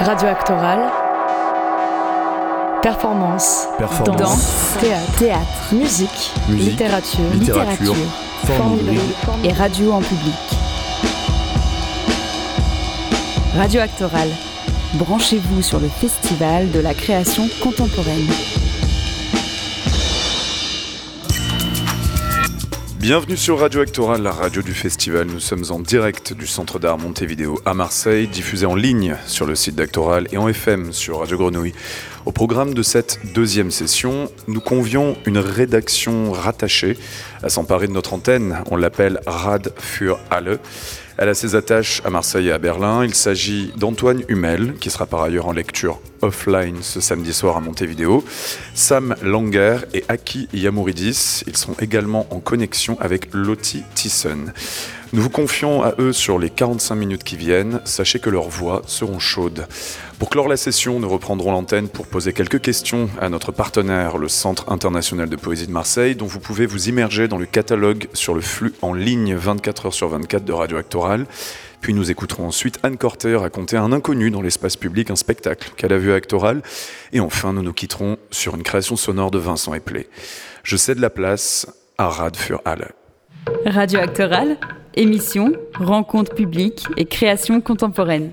Radio Actoral. Performance. Performance. Danse. Théâtre. Théâtre. Musique. Musique. Littérature. Littérature. Forme Forme. Et radio en public. Radio Actoral. Branchez-vous sur le festival de la création contemporaine. Bienvenue sur Radio Actoral, la radio du festival. Nous sommes en direct du Centre d'art Montevideo à Marseille, diffusé en ligne sur le site d'Actoral et en FM sur Radio Grenouille. Au programme de cette deuxième session, nous convions une rédaction rattachée à s'emparer de notre antenne. On l'appelle Rad für alle. Elle a ses attaches à Marseille et à Berlin. Il s'agit d'Antoine Humel, qui sera par ailleurs en lecture offline ce samedi soir à Montevideo, Sam Langer et Aki Yamouridis. Ils sont également en connexion avec Lottie Thyssen. Nous vous confions à eux sur les 45 minutes qui viennent. Sachez que leurs voix seront chaudes. Pour clore la session, nous reprendrons l'antenne pour poser quelques questions à notre partenaire, le Centre international de poésie de Marseille, dont vous pouvez vous immerger dans le catalogue sur le flux en ligne 24 heures sur 24 de Radio Actoral. Puis nous écouterons ensuite Anne Corter raconter à un inconnu dans l'espace public un spectacle qu'elle a vu Actoral. Et enfin, nous nous quitterons sur une création sonore de Vincent Eplé. Je cède la place à Rad für alle. Radio Actoral. Émission, rencontres publiques et création contemporaine.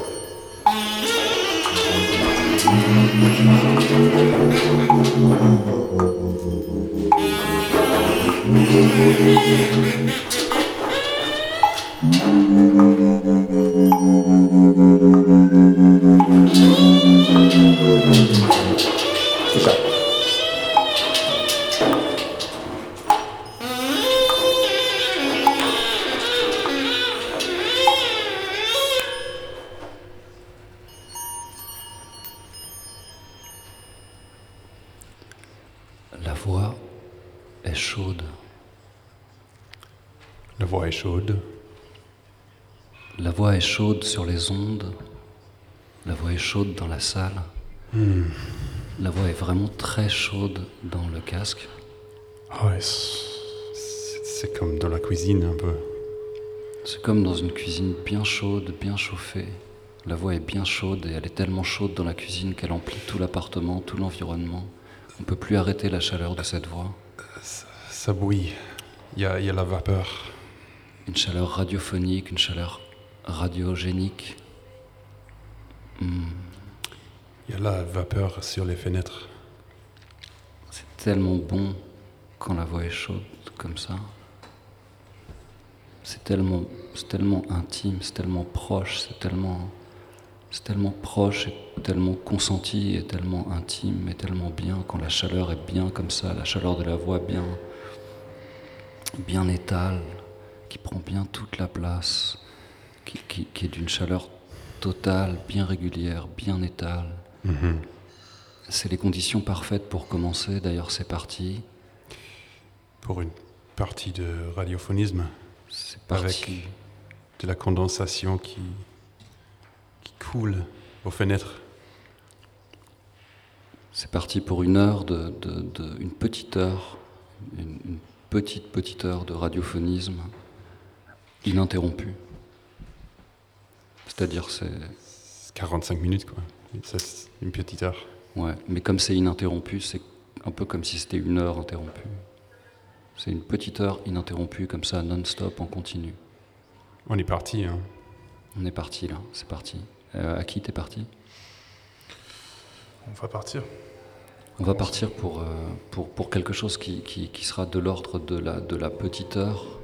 La chaude sur les ondes. La voix est chaude dans la salle. La voix est vraiment très chaude dans le casque. Ah ouais, c'est comme dans la cuisine un peu. C'est comme dans une cuisine bien chaude, bien chauffée. La voix est bien chaude et elle est tellement chaude dans la cuisine qu'elle emplit tout l'appartement, tout l'environnement. On ne peut plus arrêter la chaleur de cette voix. Ça bouille. Il y a, il y a la vapeur. Une chaleur radiophonique, une chaleur radiogénique. Hmm, Il y a la vapeur sur les fenêtres. C'est tellement bon quand la voix est chaude comme ça. C'est tellement, c'est tellement intime, c'est tellement proche, c'est tellement, c'est tellement proche et tellement consenti et tellement intime et tellement bien quand la chaleur est bien comme ça, la chaleur de la voix bien, bien étale, qui prend bien toute la place, qui, qui- qui est d'une chaleur totale, bien régulière, bien étale. C'est les conditions parfaites pour commencer. D'ailleurs, c'est parti. Pour une partie de radiophonisme. C'est parti. Avec de la condensation qui, qui coule aux fenêtres. C'est parti pour une heure de, de- de- une petite heure, une, une petite petite heure de radiophonisme ininterrompue. C'est-à-dire c'est 45 minutes, quoi. Ça, c'est une petite heure. ouais, mais comme c'est ininterrompu, c'est un peu comme si c'était une heure interrompue. C'est une petite heure ininterrompue comme ça, non-stop, en continu. On est parti, hein. On est parti là, c'est parti. Euh, à qui t'es parti? On va partir. On va partir pour, euh, pour, pour quelque chose qui, qui, qui sera de l'ordre de la, de la petite heure.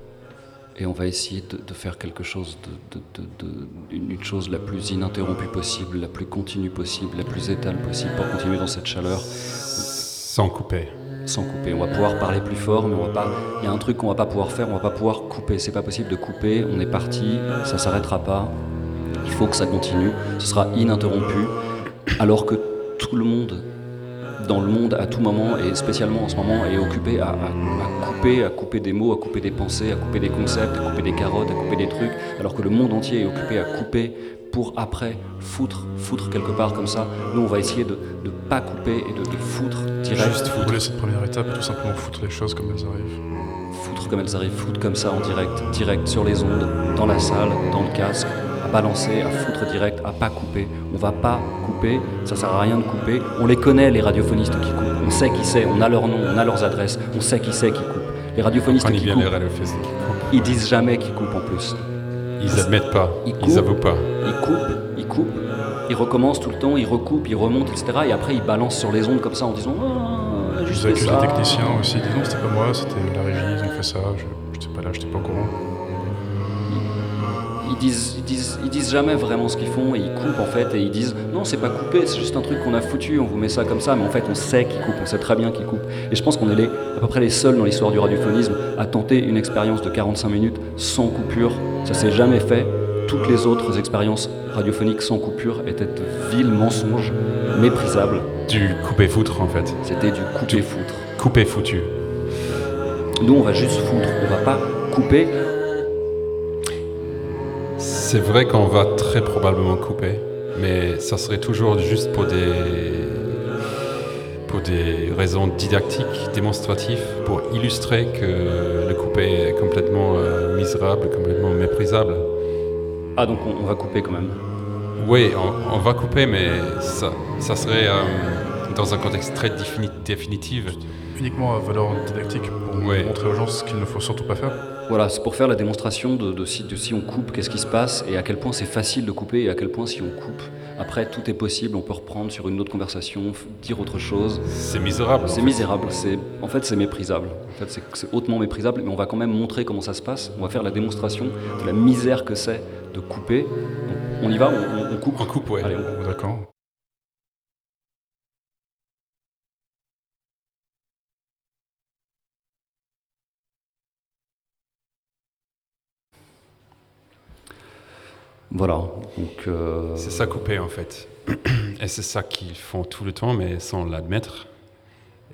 Et on va essayer de, de faire quelque chose, de, de, une, une chose la plus ininterrompue possible, la plus continue possible, la plus étale possible pour continuer dans cette chaleur. Sans couper. Sans couper. On va pouvoir parler plus fort, mais on va pas. Il y a un truc qu'on va pas pouvoir faire, on va pas pouvoir couper. C'est pas possible de couper. On est parti, ça s'arrêtera pas. Il faut que ça continue. Ce sera ininterrompu. Alors que tout le monde dans le monde à tout moment et spécialement en ce moment est occupé à, couper, à couper des mots, à couper des pensées, à couper des concepts, à couper des carottes, à couper des trucs, alors que le monde entier est occupé à couper pour après foutre, foutre quelque part comme ça. Nous, on va essayer de ne pas couper et de, foutre direct. Juste foutre cette première étape, tout simplement foutre les choses comme elles arrivent. Foutre comme elles arrivent, foutre comme ça en direct, direct sur les ondes, dans la salle, dans le casque, à balancer, à foutre direct, à pas couper. On va pas couper, ça sert à rien de couper. On les connaît, les radiophonistes qui coupent. On sait qui c'est, on a leur nom, on a leurs adresses, on sait qui c'est qui coupe. Les radiophonistes qui coupent, ils disent jamais qu'ils coupent en plus. Ils admettent pas, ils, ils avouent pas. Ils coupent, ils coupent, ils recommencent tout le temps, ils recoupent, ils remontent, etc. Et après ils balancent sur les ondes comme ça en disant oh, Je vous accuse les techniciens aussi, disons c'était pas moi, c'était la régie, ils ont fait ça, je n'étais pas là, j'étais pas au courant ils disent, ils disent, ils disent jamais vraiment ce qu'ils font et ils coupent en fait et ils disent non c'est pas coupé c'est juste un truc qu'on a foutu on vous met ça comme ça mais en fait on sait qu'ils coupent on sait très bien qu'ils coupent. Et je pense qu'on est les, à peu près les seuls dans l'histoire du radiophonisme à tenter une expérience de 45 minutes sans coupure. Ça s'est jamais fait. Toutes les autres expériences radiophoniques sans coupure étaient de vils mensonges méprisables. Du coupé foutre en fait. C'était du coupé foutre coupé foutu nous on va juste foutre. On va pas couper c'est vrai qu'on va très probablement couper, mais ça serait toujours juste pour des, pour des raisons didactiques, démonstratives, pour illustrer que le couper est complètement euh, misérable, complètement méprisable. Ah, donc on, va couper quand même Oui, on, va couper, mais ça, ça serait euh, dans un contexte très définitif. Uniquement à valeur didactique, pour montrer aux gens ce qu'il ne faut surtout pas faire. Voilà, c'est pour faire la démonstration de, si, on coupe, qu'est-ce qui se passe et à quel point c'est facile de couper et à quel point si on coupe, après tout est possible, on peut reprendre sur une autre conversation, dire autre chose. C'est misérable. C'est misérable, c'est, en fait c'est méprisable. En fait c'est, hautement méprisable, mais on va quand même montrer comment ça se passe. On va faire la démonstration de la misère que c'est de couper. on y va, on, coupe. On coupe, ouais. Allez, on... D'accord. Voilà. Euh, C'est ça couper en fait. Et c'est ça qu'ils font tout le temps, mais sans l'admettre.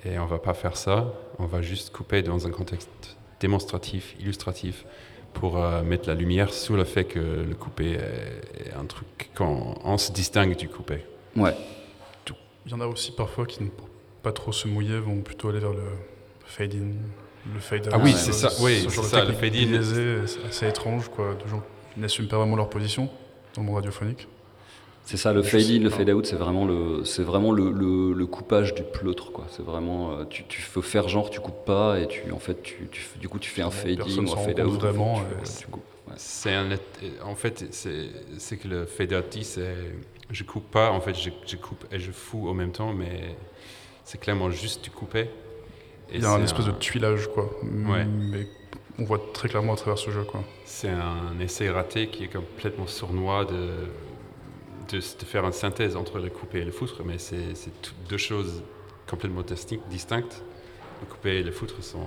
Et on va pas faire ça. On va juste couper dans un contexte démonstratif, illustratif, pour euh, mettre la lumière sur le fait que le coupé est, un truc quand on se distingue du coupé. Ouais. Il y en a aussi parfois qui ne pas trop se mouiller, vont plutôt aller vers le fade in, le fade out. Ah oui, c'est ça. Oui, c'est ça. Le fade in. C'est assez étrange, quoi, de gens n'assument pas vraiment leur position dans le monde radiophonique. C'est ça, le fade-in, le fade-out, c'est vraiment, le, c'est vraiment le, le, coupage du pleutre. Quoi. C'est vraiment, euh, tu, tu veux faire genre, tu coupes pas, et tu, en fait, tu, tu du coup, tu fais un fade-in ou un fade-out. Vraiment, C'est un, en fait, c'est, c'est que le fade-out dit, c'est je coupe pas, en fait, je, je, coupe et je fous en même temps, mais c'est clairement juste du couper. Il y a un espèce de tuilage, quoi. Ouais. Mais on voit très clairement à travers ce jeu. C'est un essai raté qui est complètement sournois de, de, faire une synthèse entre le coupé et le foutre, mais c'est deux choses complètement distinctes. Le coupé et le foutre sont,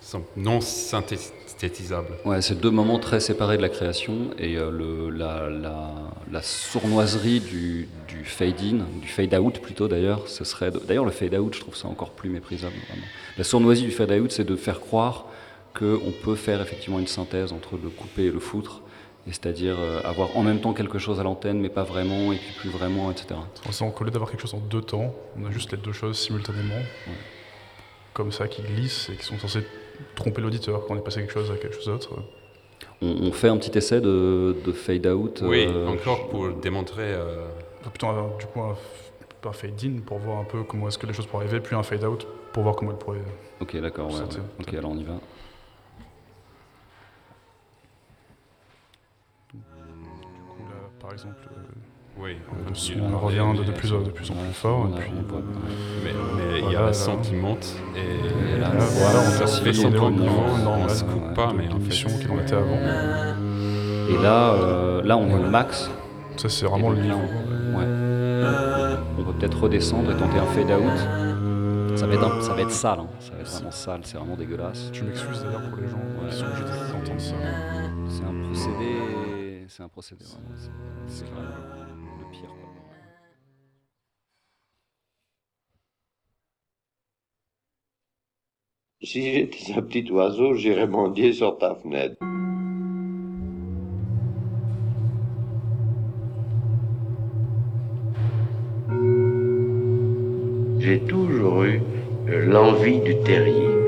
sont non synthétisables. Ouais, c'est deux moments très séparés de la création et euh, le, la, la, la, sournoiserie du, du fade-in, du fade-out plutôt d'ailleurs, ce serait. D'ailleurs, le fade-out, je trouve ça encore plus méprisable. La sournoiserie du fade-out, c'est de faire croire qu'on peut faire effectivement une synthèse entre le couper et le foutre, c'est-à-dire euh, avoir en même temps quelque chose à l'antenne, mais pas vraiment, et puis plus vraiment, etc. On qu'au lieu d'avoir quelque chose en deux temps, on a juste les deux choses simultanément, comme ça, qui glissent et qui sont censés tromper l'auditeur quand on est passé quelque chose à quelque chose d'autre. On, fait un petit essai de, fade-out Oui, euh, encore pour démontrer... Euh... Plutôt du coup un, fade-in pour voir un peu comment est-ce que les choses pourraient arriver, puis un fade-out pour voir comment elles pourraient... Ok, d'accord, ouais, ok, alors on y va. Par exemple. Euh, oui, on, revient de, plus, de plus en plus fort. mais, il y a la qui monte et, là, voilà, on fait son niveau normal, on se coupe pas, mais en fait, qu'il en était avant. Et là, euh, là on est au max. Ça c'est vraiment le niveau. Ouais. On peut peut-être redescendre et tenter un fade out. Euh, Ça va, être un- ça va être sale, hein. ça va être vraiment sale, c'est vraiment dégueulasse. Je m'excuse d'ailleurs pour les gens Ouais. qui sont obligés d'entendre ça. C'est un procédé. C'est un procédé vraiment. c'est- le pire. quoi. Si j'étais un petit oiseau, j'irais mendier sur ta fenêtre. J'ai toujours eu l'envie du terrier.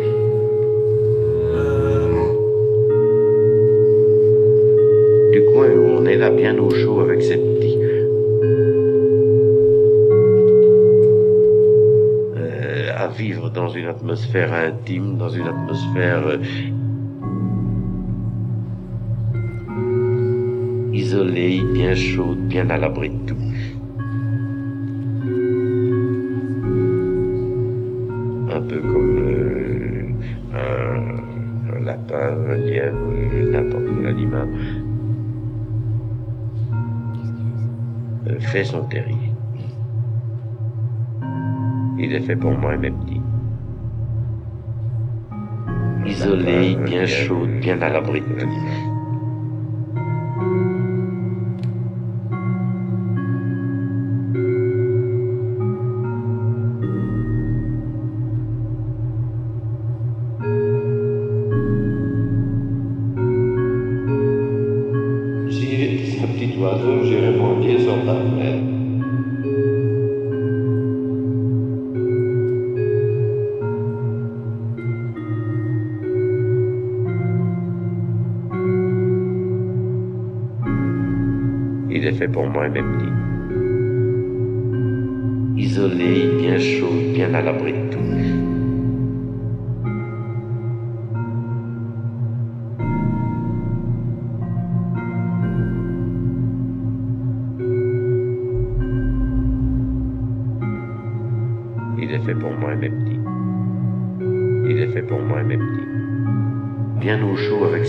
Là bien au chaud avec ses petits. Euh, à vivre dans une atmosphère intime, dans une atmosphère euh, isolée, bien chaude, bien à l'abri de tout. Fait son terrier. Il est fait pour moi et mes petits. Isolé, bien chaud, bien à l'abri de tout.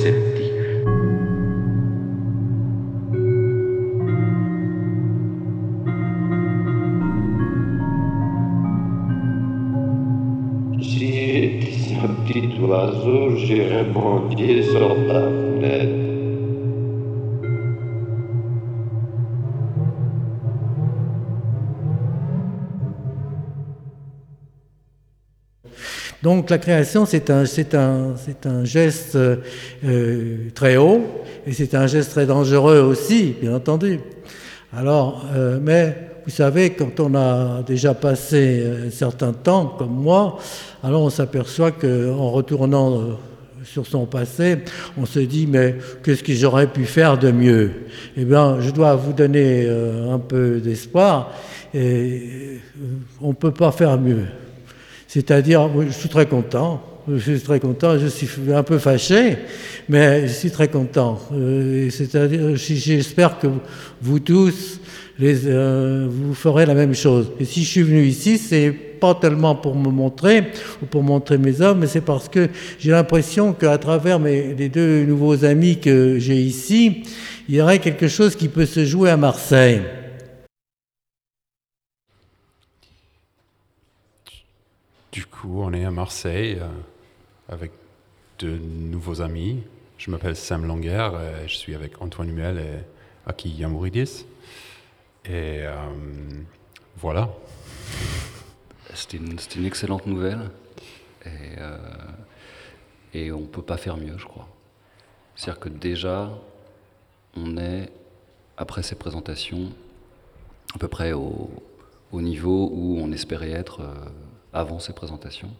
Si j'étais un petit oiseau, j'irais mendier sur ta fenêtre. Donc la création, c'est un, un, un geste euh, très haut et c'est un geste très dangereux aussi, bien entendu. Alors, euh, mais vous savez, quand on a déjà passé un certain temps, comme moi, alors on s'aperçoit qu'en retournant euh, sur son passé, on se dit mais qu'est-ce que j'aurais pu faire de mieux? Eh bien, je dois vous donner euh, un peu d'espoir. Et euh, on ne peut pas faire mieux. C'est-à-dire, je suis très content. Je suis très content. Je suis un peu fâché, mais je suis très content. Euh, C'est-à-dire, j'espère que vous tous, les, euh, vous ferez la même chose. Et si je suis venu ici, c'est pas tellement pour me montrer ou pour montrer mes œuvres, mais c'est parce que j'ai l'impression qu'à travers mes, les deux nouveaux amis que j'ai ici, il y aurait quelque chose qui peut se jouer à Marseille. Du coup, on est à Marseille euh, avec de nouveaux amis. Je m'appelle Sam Langer, et je suis avec Antoine Huel et Aki Yamouridis. Et euh, voilà. C'était une, une excellente nouvelle. Et, euh, et on ne peut pas faire mieux, je crois. C'est-à-dire que déjà, on est, après ces présentations, à peu près au, au niveau où on espérait être euh, avant ces présentations.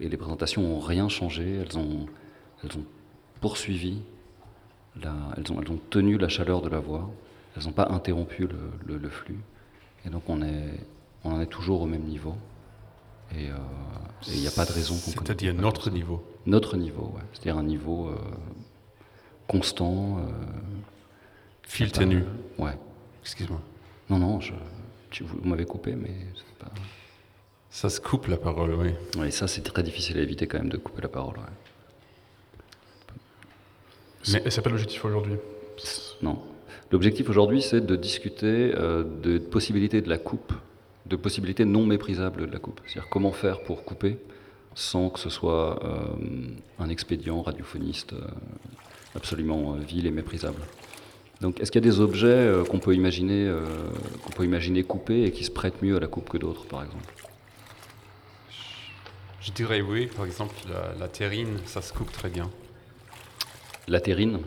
Et les présentations n'ont rien changé, elles ont, elles ont poursuivi, la- elles, ont, elles ont tenu la chaleur de la voix, elles n'ont pas interrompu le, le- le flux. Et donc on, est, on en est toujours au même niveau. Et euh, il n'y a pas de raison qu'on C'est-à-dire notre niveau. Notre niveau, ouais. c'est-à-dire un niveau euh, constant. euh, Fil tenu. Ouais. Excuse-moi. Non, non, je, tu, vous m'avez coupé, mais c'est pas. Ça se coupe la parole, oui. Ouais, ça, c'est très difficile à éviter quand même de couper la parole. ouais. Mais... C'est pas l'objectif aujourd'hui. Non. L'objectif aujourd'hui, c'est de discuter euh, de possibilités de la coupe de possibilités non méprisables de la coupe. C'est-à-dire comment faire pour couper sans que ce soit euh, un expédient radiophoniste euh, absolument euh, vil et méprisable. Donc, est-ce qu'il y a des objets qu'on peut imaginer, qu'on peut imaginer couper et qui se prêtent mieux à la coupe que d'autres, par exemple? Je dirais oui. Par exemple, la, terrine, ça se coupe très bien. La terrine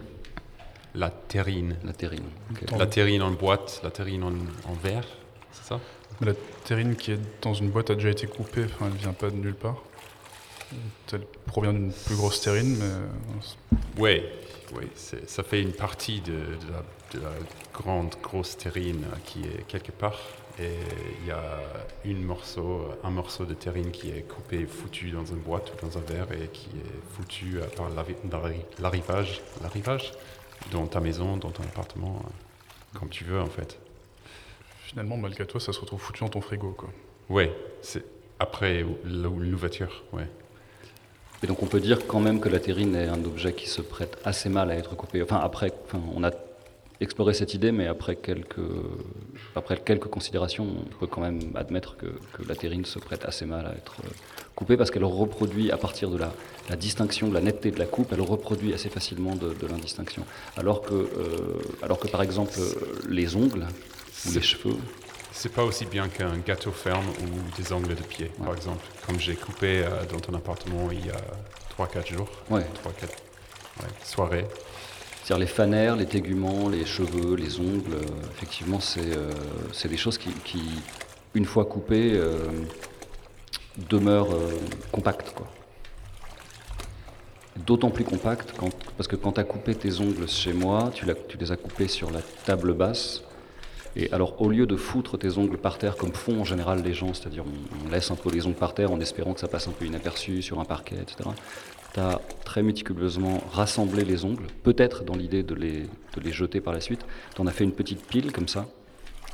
La terrine. La terrine. La terrine en boîte, la terrine en, en verre, c'est ça? La terrine qui est dans une boîte a déjà été coupée, enfin, elle ne vient pas de nulle part. Elle provient d'une plus grosse terrine, mais. Oui, oui ça fait une partie de, la, grande grosse terrine qui est quelque part. Et il y a une morceau, un morceau de terrine qui est coupé, foutu dans une boîte ou dans un verre et qui est foutu par l'arrivage, l'arrivage dans ta maison, dans ton appartement, comme tu veux en fait. Finalement, malgré toi, ça se retrouve foutu dans ton frigo, quoi. Oui, c'est après l'ouverture, ouais. Et donc on peut dire quand même que la terrine est un objet qui se prête assez mal à être coupé. Enfin après, on a exploré cette idée, mais après quelques, après quelques considérations, on peut quand même admettre que, la terrine se prête assez mal à être euh, coupée parce qu'elle reproduit à partir de la, distinction, de la netteté de la coupe, elle reproduit assez facilement de, l'indistinction. Alors que, euh, alors que par exemple les ongles ou les cheveux, c'est pas aussi bien qu'un gâteau ferme ou des ongles de pied, par exemple, comme j'ai coupé euh, dans ton appartement il y a 3-4 jours. Ouais. 3-4 soirées. Les fanères, les téguments, les cheveux, les ongles, euh, effectivement, euh, c'est des choses qui, une fois coupées, demeurent compactes. D'autant plus compactes parce que quand tu as coupé tes ongles chez moi, tu, tu les as coupés sur la table basse et alors, au lieu de foutre tes ongles par terre comme font en général les gens, c'est-à-dire on, laisse un peu les ongles par terre en espérant que ça passe un peu inaperçu sur un parquet, etc., tu as très méticuleusement rassemblé les ongles, peut-être dans l'idée de les, de les jeter par la suite. Tu en as fait une petite pile comme ça,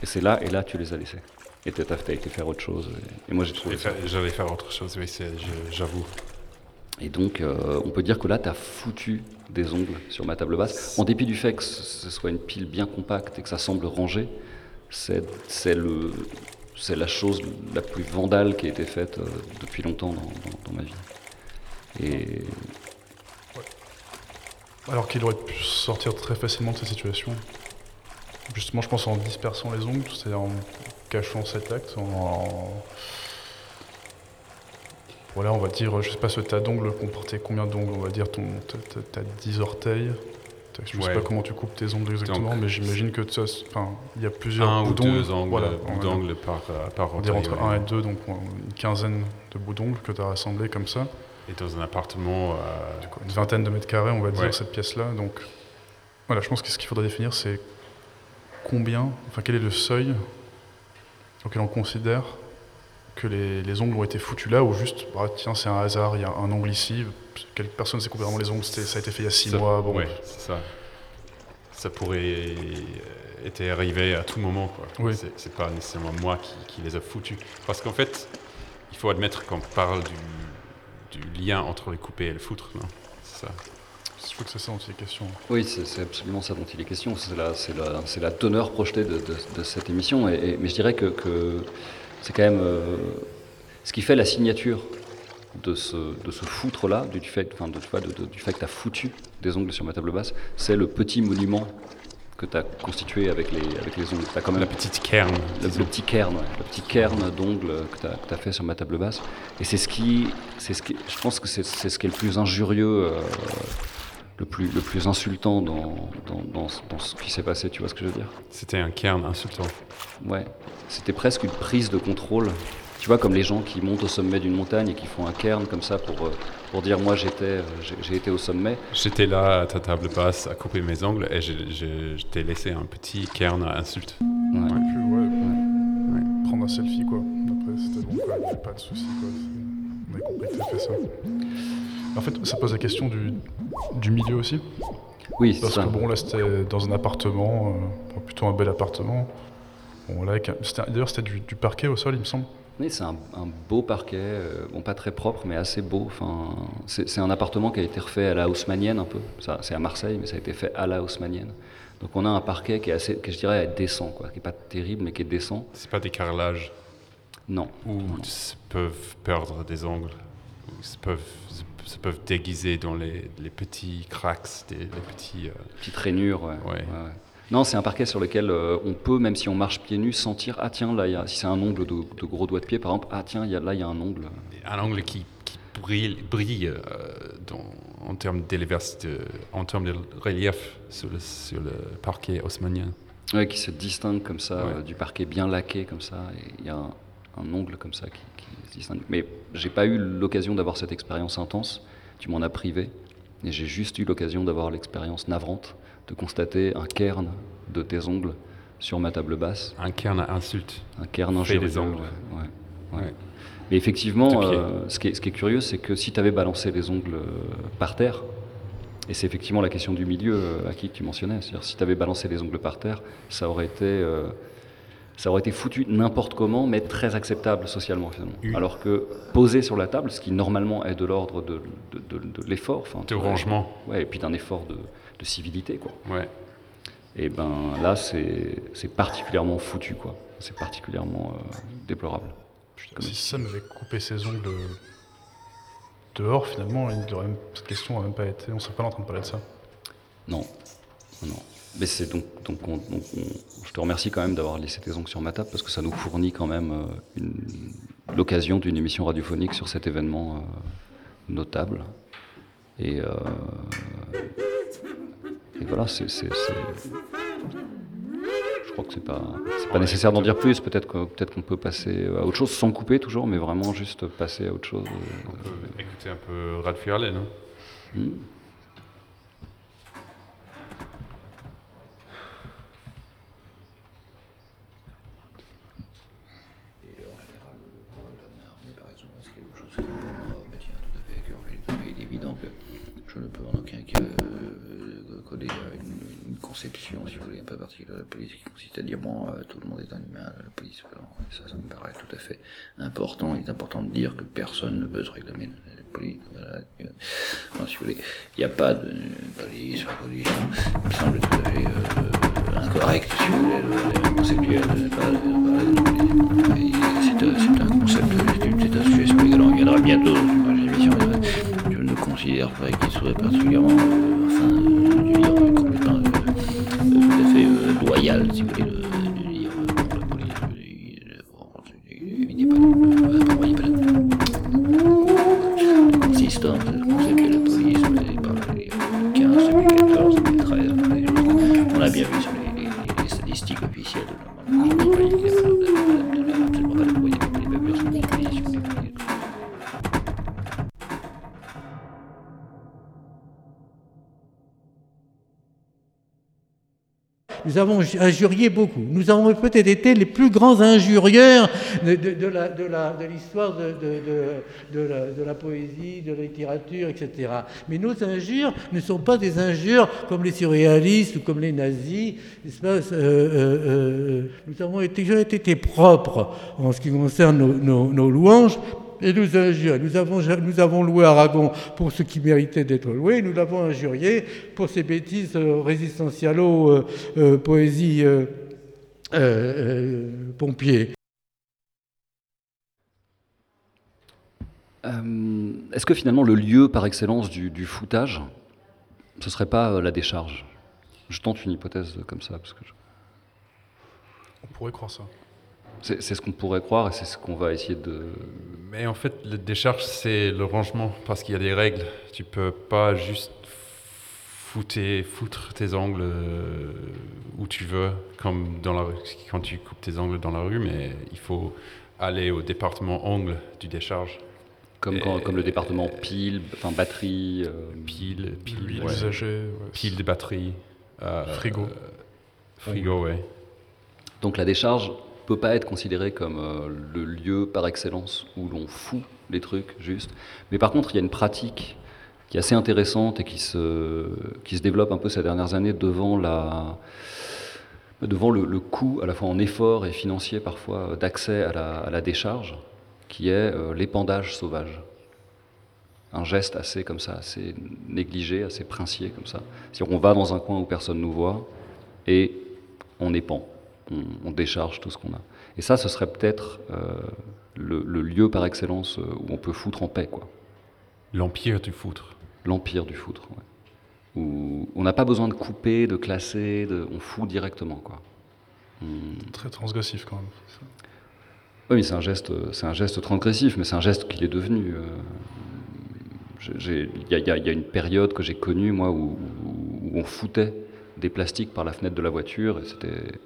et c'est là, et là, tu les as laissés. Et tu as été faire autre chose. Et, moi, j'ai trouvé J'allais faire autre chose, oui, j'avoue. Et donc, euh, on peut dire que là, tu as foutu des ongles sur ma table basse. En dépit du fait que ce soit une pile bien compacte et que ça semble rangé, c'est la chose la plus vandale qui a été faite euh, depuis longtemps dans, ma vie. Et... Alors qu'il aurait pu sortir très facilement de cette situation. Justement, je pense en dispersant les ongles, c'est-à-dire en cachant cet acte, en voilà, on va dire, je sais pas, ce tas d'ongles comportait combien d'ongles On va dire, ton, t'as 10 orteils. Je ne sais pas comment tu coupes tes ongles exactement, mais j'imagine que il y a plusieurs un d'ongles. deux angles, voilà, d'ongles par, euh, par On entre 1 et 2, donc une quinzaine de bouts d'ongles que tu as rassemblés comme ça. Et dans un appartement. Euh, une vingtaine de mètres carrés, on va dire, cette pièce-là. Donc voilà, je pense que ce qu'il faudrait définir, c'est combien, enfin quel est le seuil auquel on considère que les, ongles ont été foutus là, ou juste, bah, tiens, c'est un hasard, il y a un ongle ici, quelques personnes s'est coupé vraiment les ongles, ça a été fait il y a six mois. Bon. c'est ça. Ça pourrait être arrivé à tout moment. Quoi. C'est, pas nécessairement moi qui, les a foutus. Parce qu'en fait, il faut admettre qu'on parle du, lien entre le coupé et le foutre. Non? Ça. Je crois que c'est ça dont il est question. Oui, c'est, absolument ça dont il est question. C'est la, la, la teneur projetée de, cette émission. Et, mais je dirais que c'est quand même euh, ce qui fait la signature de ce, de ce foutre-là, du fait, enfin, de, du fait que tu as foutu des ongles sur ma table basse, c'est le petit monument que tu as constitué avec les, avec les ongles. As quand même la petite cairn. Le, petit cairn, le petit cairn d'ongles que tu as, fait sur ma table basse. Et c'est ce qui, c'est ce qui, je pense que c'est ce qui est le plus injurieux, euh, le, plus, le plus insultant dans, dans, dans, dans ce qui s'est passé, tu vois ce que je veux dire? C'était un cairn insultant. Ouais, c'était presque une prise de contrôle. Tu vois, comme les gens qui montent au sommet d'une montagne et qui font un cairn comme ça pour, euh, pour dire moi j'étais, euh, j'ai été au sommet. J'étais là à ta table basse à couper mes ongles et je, t'ai laissé un petit cairn à insulte. Ouais. Ouais. Ouais. Prendre un selfie quoi. Après c'était bon quoi, pas de soucis quoi. On a compris que t'as fait ça. En fait, ça pose la question du, du milieu aussi. Oui, c'est ça. Parce que bon, là c'était dans un appartement, euh, plutôt un bel appartement. D'ailleurs, c'était du, parquet au sol, il me semble. Oui, c'est un, beau parquet, euh, bon pas très propre, mais assez beau. Enfin, c'est un appartement qui a été refait à la haussmannienne un peu. C'est à Marseille, mais ça a été fait à la haussmannienne. Donc on a un parquet qui est assez, que je dirais, décent, quoi, qui est pas terrible, mais qui est décent. C'est pas des carrelages. Non. Ou peuvent perdre des ongles, ou se peuvent, se peuvent déguiser dans les, les petits cracks, des, les petits. euh, Petite rainure, ouais. Ouais. ouais, ouais. Non, c'est un parquet sur lequel euh, on peut, même si on marche pieds nus, sentir ah tiens là, il y a, si c'est un ongle de, de gros doigt de pied par exemple, ah tiens y a, là il y a un ongle. un angle qui, qui brille, brille euh, dans- en termes de- en termes de relief sur le, sur le parquet haussmannien. Ouais, qui se distingue comme ça Ouais. euh, du parquet bien laqué comme ça. Il y a un, un ongle comme ça qui, qui se distingue. Mais j'ai pas eu l'occasion d'avoir cette expérience intense. Tu m'en as privé. Et j'ai juste eu l'occasion d'avoir l'expérience navrante de constater un cairn de tes ongles sur ma table basse. Un cairn à insulte. Un cairn Fait des ongles. ouais, ouais. Mais effectivement, euh, ce, qui est, ce qui est curieux, c'est que si tu avais balancé les ongles euh, par terre, et c'est effectivement la question du milieu euh, à qui tu mentionnais, c'est-à-dire si tu avais balancé les ongles par terre, ça aurait été, euh, ça aurait été foutu n'importe comment, mais très acceptable socialement finalement. Alors que posé sur la table, ce qui normalement est de l'ordre de, de- de- de l'effort, De rangement. ouais, et puis d'un effort de, de civilité, quoi. Ouais. Et ben là, c'est c'est particulièrement foutu, quoi. C'est particulièrement euh, déplorable. Comme- Si Sam avait coupé ses ongles dehors, finalement, il aurait même- cette question n'aurait même pas été. On serait pas en train de parler de ça. Non, non. Mais c'est donc, donc, on- donc on- je te remercie quand même d'avoir laissé tes ongles sur ma table parce que ça nous fournit quand même euh, l'occasion d'une émission radiophonique sur cet événement euh, notable. Et, euh, et voilà, c'est. Je crois que c'est pas, pas nécessaire d'en dire plus. Peut-être qu'on peut passer à autre chose sans couper toujours, mais vraiment juste passer à autre chose. On peut écouter un peu Rad Fierle, non Hmm. Il est évident que cas euh, coller à une, une conception, si vous voulez, un peu particulière de la police qui consiste à dire bon, euh, tout le monde est un humain, la police, ça, ça me paraît tout à fait important. Il est important de dire que personne ne peut se réclamer de la police. Euh, si vous voulez, il n'y a pas de police, police, il me semble tout à fait euh, incorrect, si vous voulez, le- le conceptuel. C'est un- concept, c'est un sujet sur lequel on reviendra bientôt. Considère pas qu'il soit particulièrement, euh, enfin, je veux dire, complètement euh, tout à fait euh, loyal, si vous voulez, Nous avons injurié beaucoup. Nous avons peut-être été les plus grands injurieurs de, l'histoire de, la, poésie, de la littérature, etc. Mais nos injures ne sont pas des injures comme les surréalistes ou comme les nazis. Euh, euh, euh, nous avons été, été propres en ce qui concerne nos louanges. Et nous avons, nous avons loué Aragon pour ce qui méritait d'être loué. Nous l'avons injurié pour ses bêtises euh, résistentialo, euh, euh, poésie euh, euh, euh, pompier. Euh, Est-ce que finalement le lieu par excellence du, du foutage, ce serait pas euh, la décharge? Je tente une hypothèse comme ça, parce que je- On pourrait croire ça. C'est c'est ce qu'on pourrait croire et c'est ce qu'on va essayer de. Mais en fait, le décharge, c'est le rangement, parce qu'il y a des règles. Tu peux pas juste fouter, foutre tes ongles euh, où tu veux, comme dans la rue, quand tu coupes tes ongles dans la rue, mais il faut aller au département ongles du décharge. Comme, quand- Et- comme le département pile, enfin batterie. euh, Pile, pile, ouais. usagée, ouais, pile de batterie. euh, Frigo. euh, frigo, ouais. Donc la décharge peut pas être considérée comme euh, le lieu par excellence où l'on fout les trucs juste. Mais par contre, il y a une pratique qui est assez intéressante et qui se, qui se développe un peu ces dernières années devant, la, devant le, coût, à la fois en effort et financier parfois, d'accès à la, à la décharge, qui est euh, l'épandage sauvage. Un geste assez comme ça, assez négligé, assez princier comme ça. C'est-à-dire on va dans un coin où personne nous voit et on épand on, on décharge tout ce qu'on a. Et ça, ce serait peut-être euh, le, lieu par excellence où on peut foutre en paix. quoi. L'empire du foutre. L'empire du foutre, ouais. Où on n'a pas besoin de couper, de classer, de, on fout directement. quoi. Très transgressif quand même. Oui, c'est un geste, c'est un geste transgressif, mais c'est un geste qu'il est devenu. Il y, y, a une période que j'ai connue, moi, où, on foutait des plastiques par la fenêtre de la voiture, et c'était.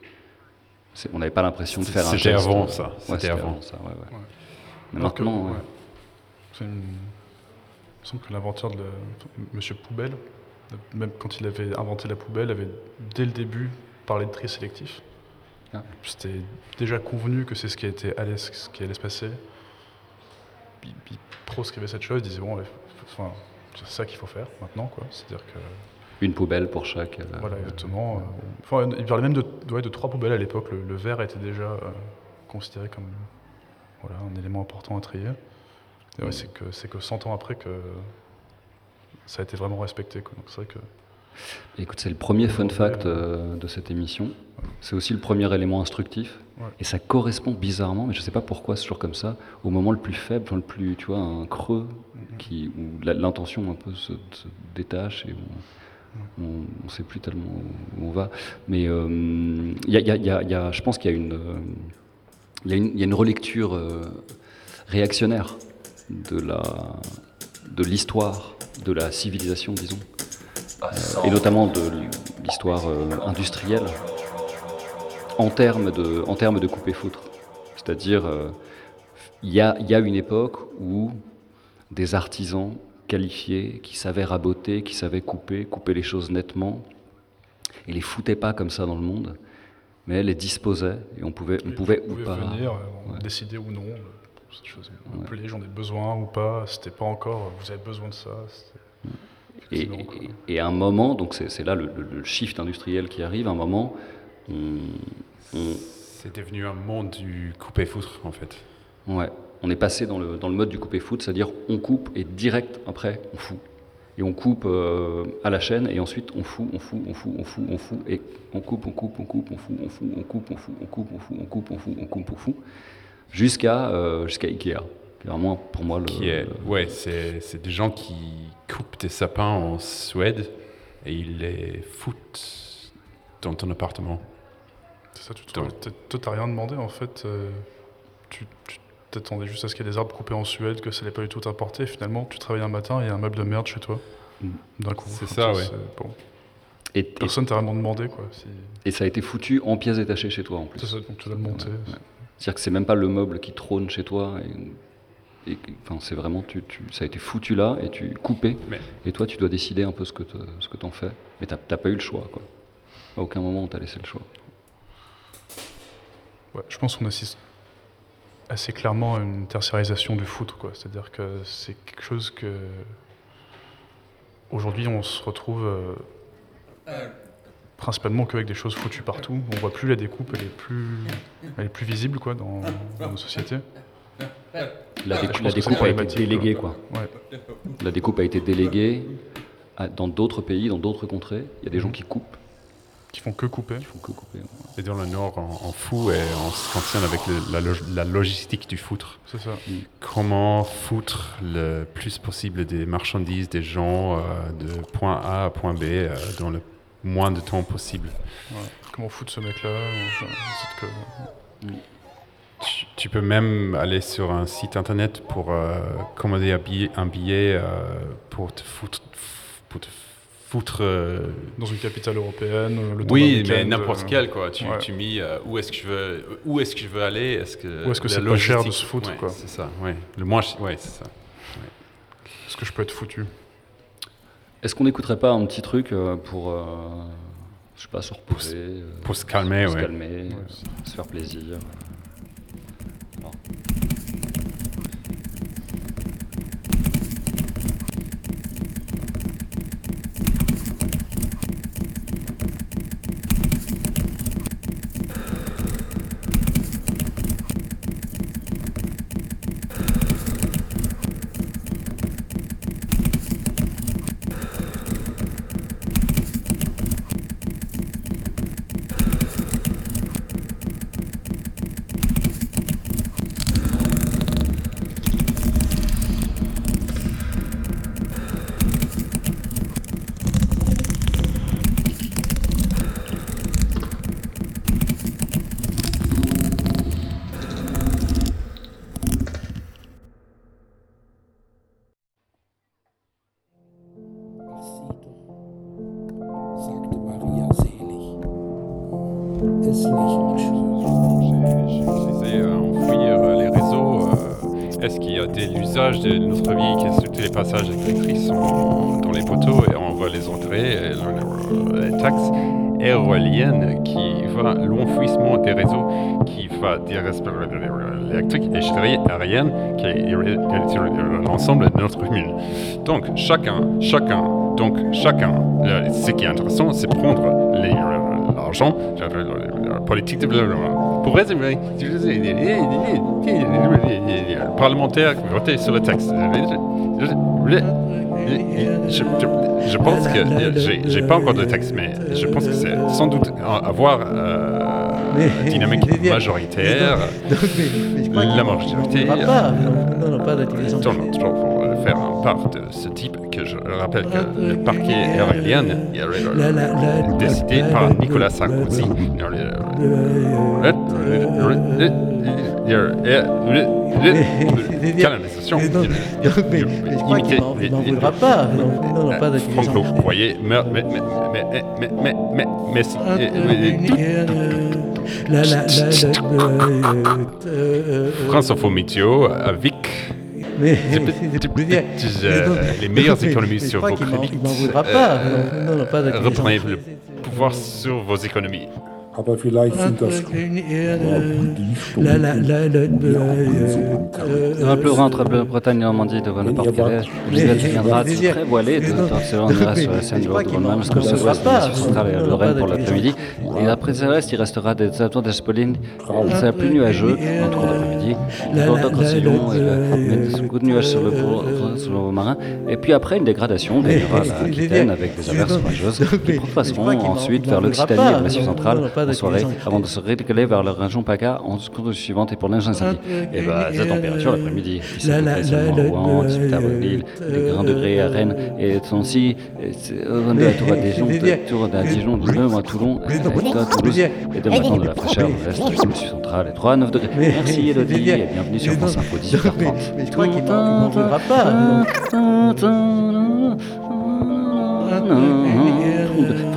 On n'avait pas l'impression de faire un. C'était avant ça. C'était avant. ça, ouais, ouais. Mais maintenant. Il me semble que l'inventeur de Monsieur Poubelle, même quand il avait inventé la poubelle, avait dès le début parlé de tri sélectif. Ah. C'était déjà convenu que c'est ce qui, était, allait, ce qui allait se passer. Il, il proscrivait cette chose, il disait bon, enfin, c'est ça qu'il faut faire maintenant, quoi. C'est-à-dire que une poubelle pour chaque. Euh, voilà, exactement. Enfin, il parlait même de, de trois poubelles à l'époque. Le, verre était déjà euh, considéré comme voilà, un élément important à trier. Et c'est que c'est que 100 ans après que ça a été vraiment respecté. Donc c'est vrai que Écoute, c'est le premier fun fact euh, de cette émission. C'est aussi le premier élément instructif. Et ça correspond bizarrement, mais je ne sais pas pourquoi toujours comme ça, au moment le plus faible, le plus, tu vois, un creux mm-hmm. qui, où l'intention un peu se, détache et on ne sait plus tellement où on va. Mais il y, a, je pense qu'il y a une, il y, a une relecture euh, réactionnaire de la de l'histoire de la civilisation, disons, et notamment de l'histoire euh, industrielle, en termes de, en termes de couper-foutre. C'est-à-dire, euh, il y, a, y a une époque où des artisans qualifiés, qui savaient raboter, qui savaient couper, couper les choses nettement, et les foutaient pas comme ça dans le monde, mais les disposaient, et on pouvait, on pouvait ou pas... venir, décider ou non, cette chose. Me plaît, j'en ai besoin ou pas, c'était pas encore, vous avez besoin de ça. Et, à un moment, donc c'est là le, shift industriel qui arrive, à un moment, C'est devenu un monde du couper-foutre, en fait. Ouais, on est passé dans le, dans le mode du couper-foot, c'est-à-dire on coupe et direct après on fout. Et on coupe à la chaîne et ensuite on fout, on fout, on fout, on fout, on fout et on coupe, on coupe, on coupe, on fout, on fout, on coupe, on fout, on coupe, on fout, on coupe, on fout, on coupe, on fout, jusqu'à jusqu'à Ikea. Vraiment pour moi le. Qui est, ouais, c'est des gens qui coupent des sapins en Suède et ils les foutent dans ton appartement. C'est ça, tu t'as rien demandé en fait. tu, tu t'attendais juste à ce qu'il y ait des arbres coupés en Suède, que ça n'allait pas du tout importer. Finalement, tu travailles un matin et il y a un meuble de merde chez toi. Mm. D'un coup. C'est ça, oui. Et, Personne t'a vraiment demandé. Quoi, Et ça a été foutu en pièces détachées chez toi en plus. C'est ça, donc tu le monter. C'est-à-dire que c'est même pas le meuble qui trône chez toi. Et, enfin, c'est vraiment, tu, ça a été foutu là et tu coupé. Et toi, tu dois décider un peu ce que tu en fais. Mais tu n'as pas eu le choix. Quoi. À aucun moment, on t'a laissé le choix. Ouais, je pense qu'on assiste assez clairement une tertiarisation du foot, quoi. C'est-à-dire que c'est quelque chose que aujourd'hui on se retrouve euh, principalement qu'avec des choses foutues partout. On voit plus la découpe, elle est plus, elle est plus visible, quoi, dans, nos sociétés. La, découpe a été déléguée, quoi. La découpe a été déléguée dans d'autres pays, dans d'autres contrées. Il y a des gens qui coupent qui font que couper. Qui font que couper. Et dans le Nord, en fou et on se concerne avec la, logistique du foutre. C'est ça. Mm. Comment foutre le plus possible des marchandises, des gens euh, de point A à point B euh, dans le moins de temps possible? Comment foutre ce mec-là mm. tu, peux même aller sur un site internet pour euh, commander un billet, un billet pour te foutre, pour te foutre. Euh, Dans une capitale européenne, le Oui, mais n'importe quelle, quoi. Tu, tu mis euh, où est-ce que je veux, où est-ce que je veux aller, est-ce que. Où est-ce que c'est pas cher de se foutre, quoi. C'est ça, ouais. Le moins, ouais, c'est ça. Est-ce que je peux être foutu? Est-ce qu'on n'écouterait pas un petit truc euh, pour, je sais pas, se reposer, pour, se calmer, pour se calmer, se faire plaisir? J'ai qui est l'ensemble de notre commune. Donc chacun, chacun, donc chacun, ce qui est intéressant, c'est prendre l'argent, la politique de pour résumer, le parlementaire voter sur le texte. Je, pense que j'ai pas encore de texte, mais je pense que c'est sans doute avoir euh, dynamique majoritaire, la majorité. Non, non, pas d'intelligence. Pour faire un parc de ce type, que je rappelle que le parquet aérien décidé par Nicolas Sarkozy. Canalisation. Mais je crois qu'il n'en voudra pas. Non, non, pas d'intelligence. Vous voyez, mais, mais, mais, mais, mais, mais, mais, mais, France Info Météo avec mais, les meilleures économies sur vos crédits. Il n'en voudra pas. Non, pas Reprenez le pouvoir sur vos économies. Aber vielleicht sind das. Un peu rentre Bretagne Normandie devant n'importe quelle une race très voilée, d'excellente race Seine-Loire-Drôme, parce que ça se passe centrale et Lorraine pour l'après-midi. Et après ça reste, il restera des alentours d'Aspeline, c'est plus nuageux en cours d'après-midi, d'autres océans, beaucoup de nuages sur le pont marin. Et puis après, une dégradation des à l'Aquitaine avec des averses orageuses qui passeront ensuite vers l'Occitanie et le Massif central en soirée avant de se récaler vers la région PACA en seconde suivante et pour neige incendie. Et bah, la température l'après-midi, qui s'est à Rouen, à Lille, les grands degrés à Rennes et aussi de la Tour à Dijon, de Tour à Dijon, Neuf à Toulon, à Toulouse et de maintenant de la fraîcheur au reste du sud central et 3 à 9 degrés. Merci Elodie et bienvenue sur France Info 18h30. Mais je crois qu'il voudra pas.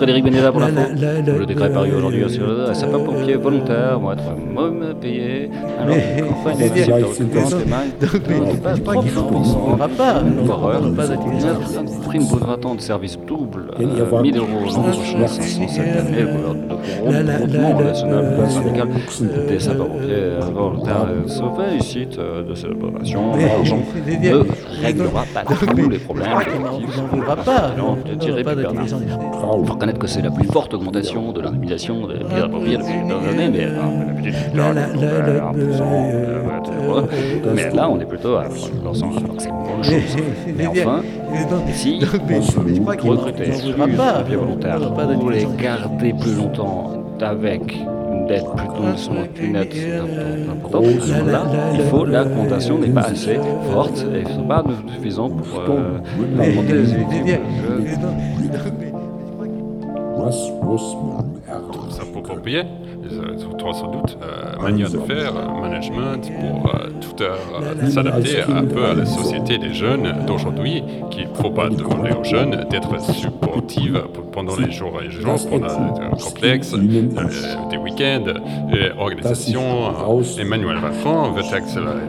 Frédéric Benella pour l'info. Le décret paru aujourd'hui sur aux sapeurs-pompiers volontaires vont être mômes payés. Alors, campagne de ne va pas. Horreur, pas Prime Boudratan de service double, 1000 euros aux entreprises, 507 années, le gouvernement national syndical des sapeurs-pompiers volontaires sauvaient ici de cette opération. L'argent ne réglera pas tous les problèmes. On ne va pas. Non, je dirais pas d'intelligence que c'est la plus forte augmentation de l'indemnisation des pierres pompiers depuis plusieurs années, mais mais là, on est plutôt à l'ensemble, c'est une bonne chose. Mais enfin, si on peut recruter pompiers volontaires pour les garder plus longtemps avec une dette plutôt plus nette là, il faut l'augmentation n'est pas assez forte et ce n'est pas suffisant pour augmenter les effectifs. Ça pour pompier, toi sans doute, euh, manière de faire, management pour euh, tout euh, s'adapter un peu à la société des jeunes d'aujourd'hui, qu'il ne faut pas demander aux jeunes d'être supportifs pendant les jours et les jours, pendant un complexe, des week-ends, organisation. Emmanuel Macron veut accélérer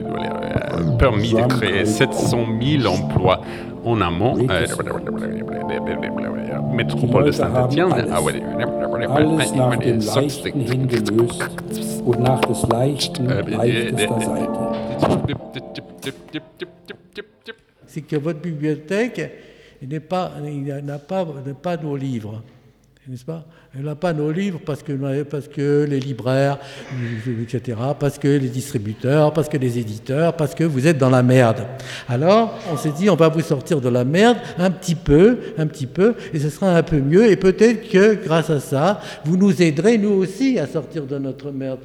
permis de créer 700 000 emplois en amont. Métropole de Saint-Etienne. C'est que votre bibliothèque n'a pas, pas, pas nos livres n'est-ce pas? Elle n'a pas nos livres parce que, parce que les libraires, etc., parce que les distributeurs, parce que les éditeurs, parce que vous êtes dans la merde. Alors, on s'est dit, on va vous sortir de la merde un petit peu, un petit peu, et ce sera un peu mieux, et peut-être que grâce à ça, vous nous aiderez, nous aussi, à sortir de notre merde.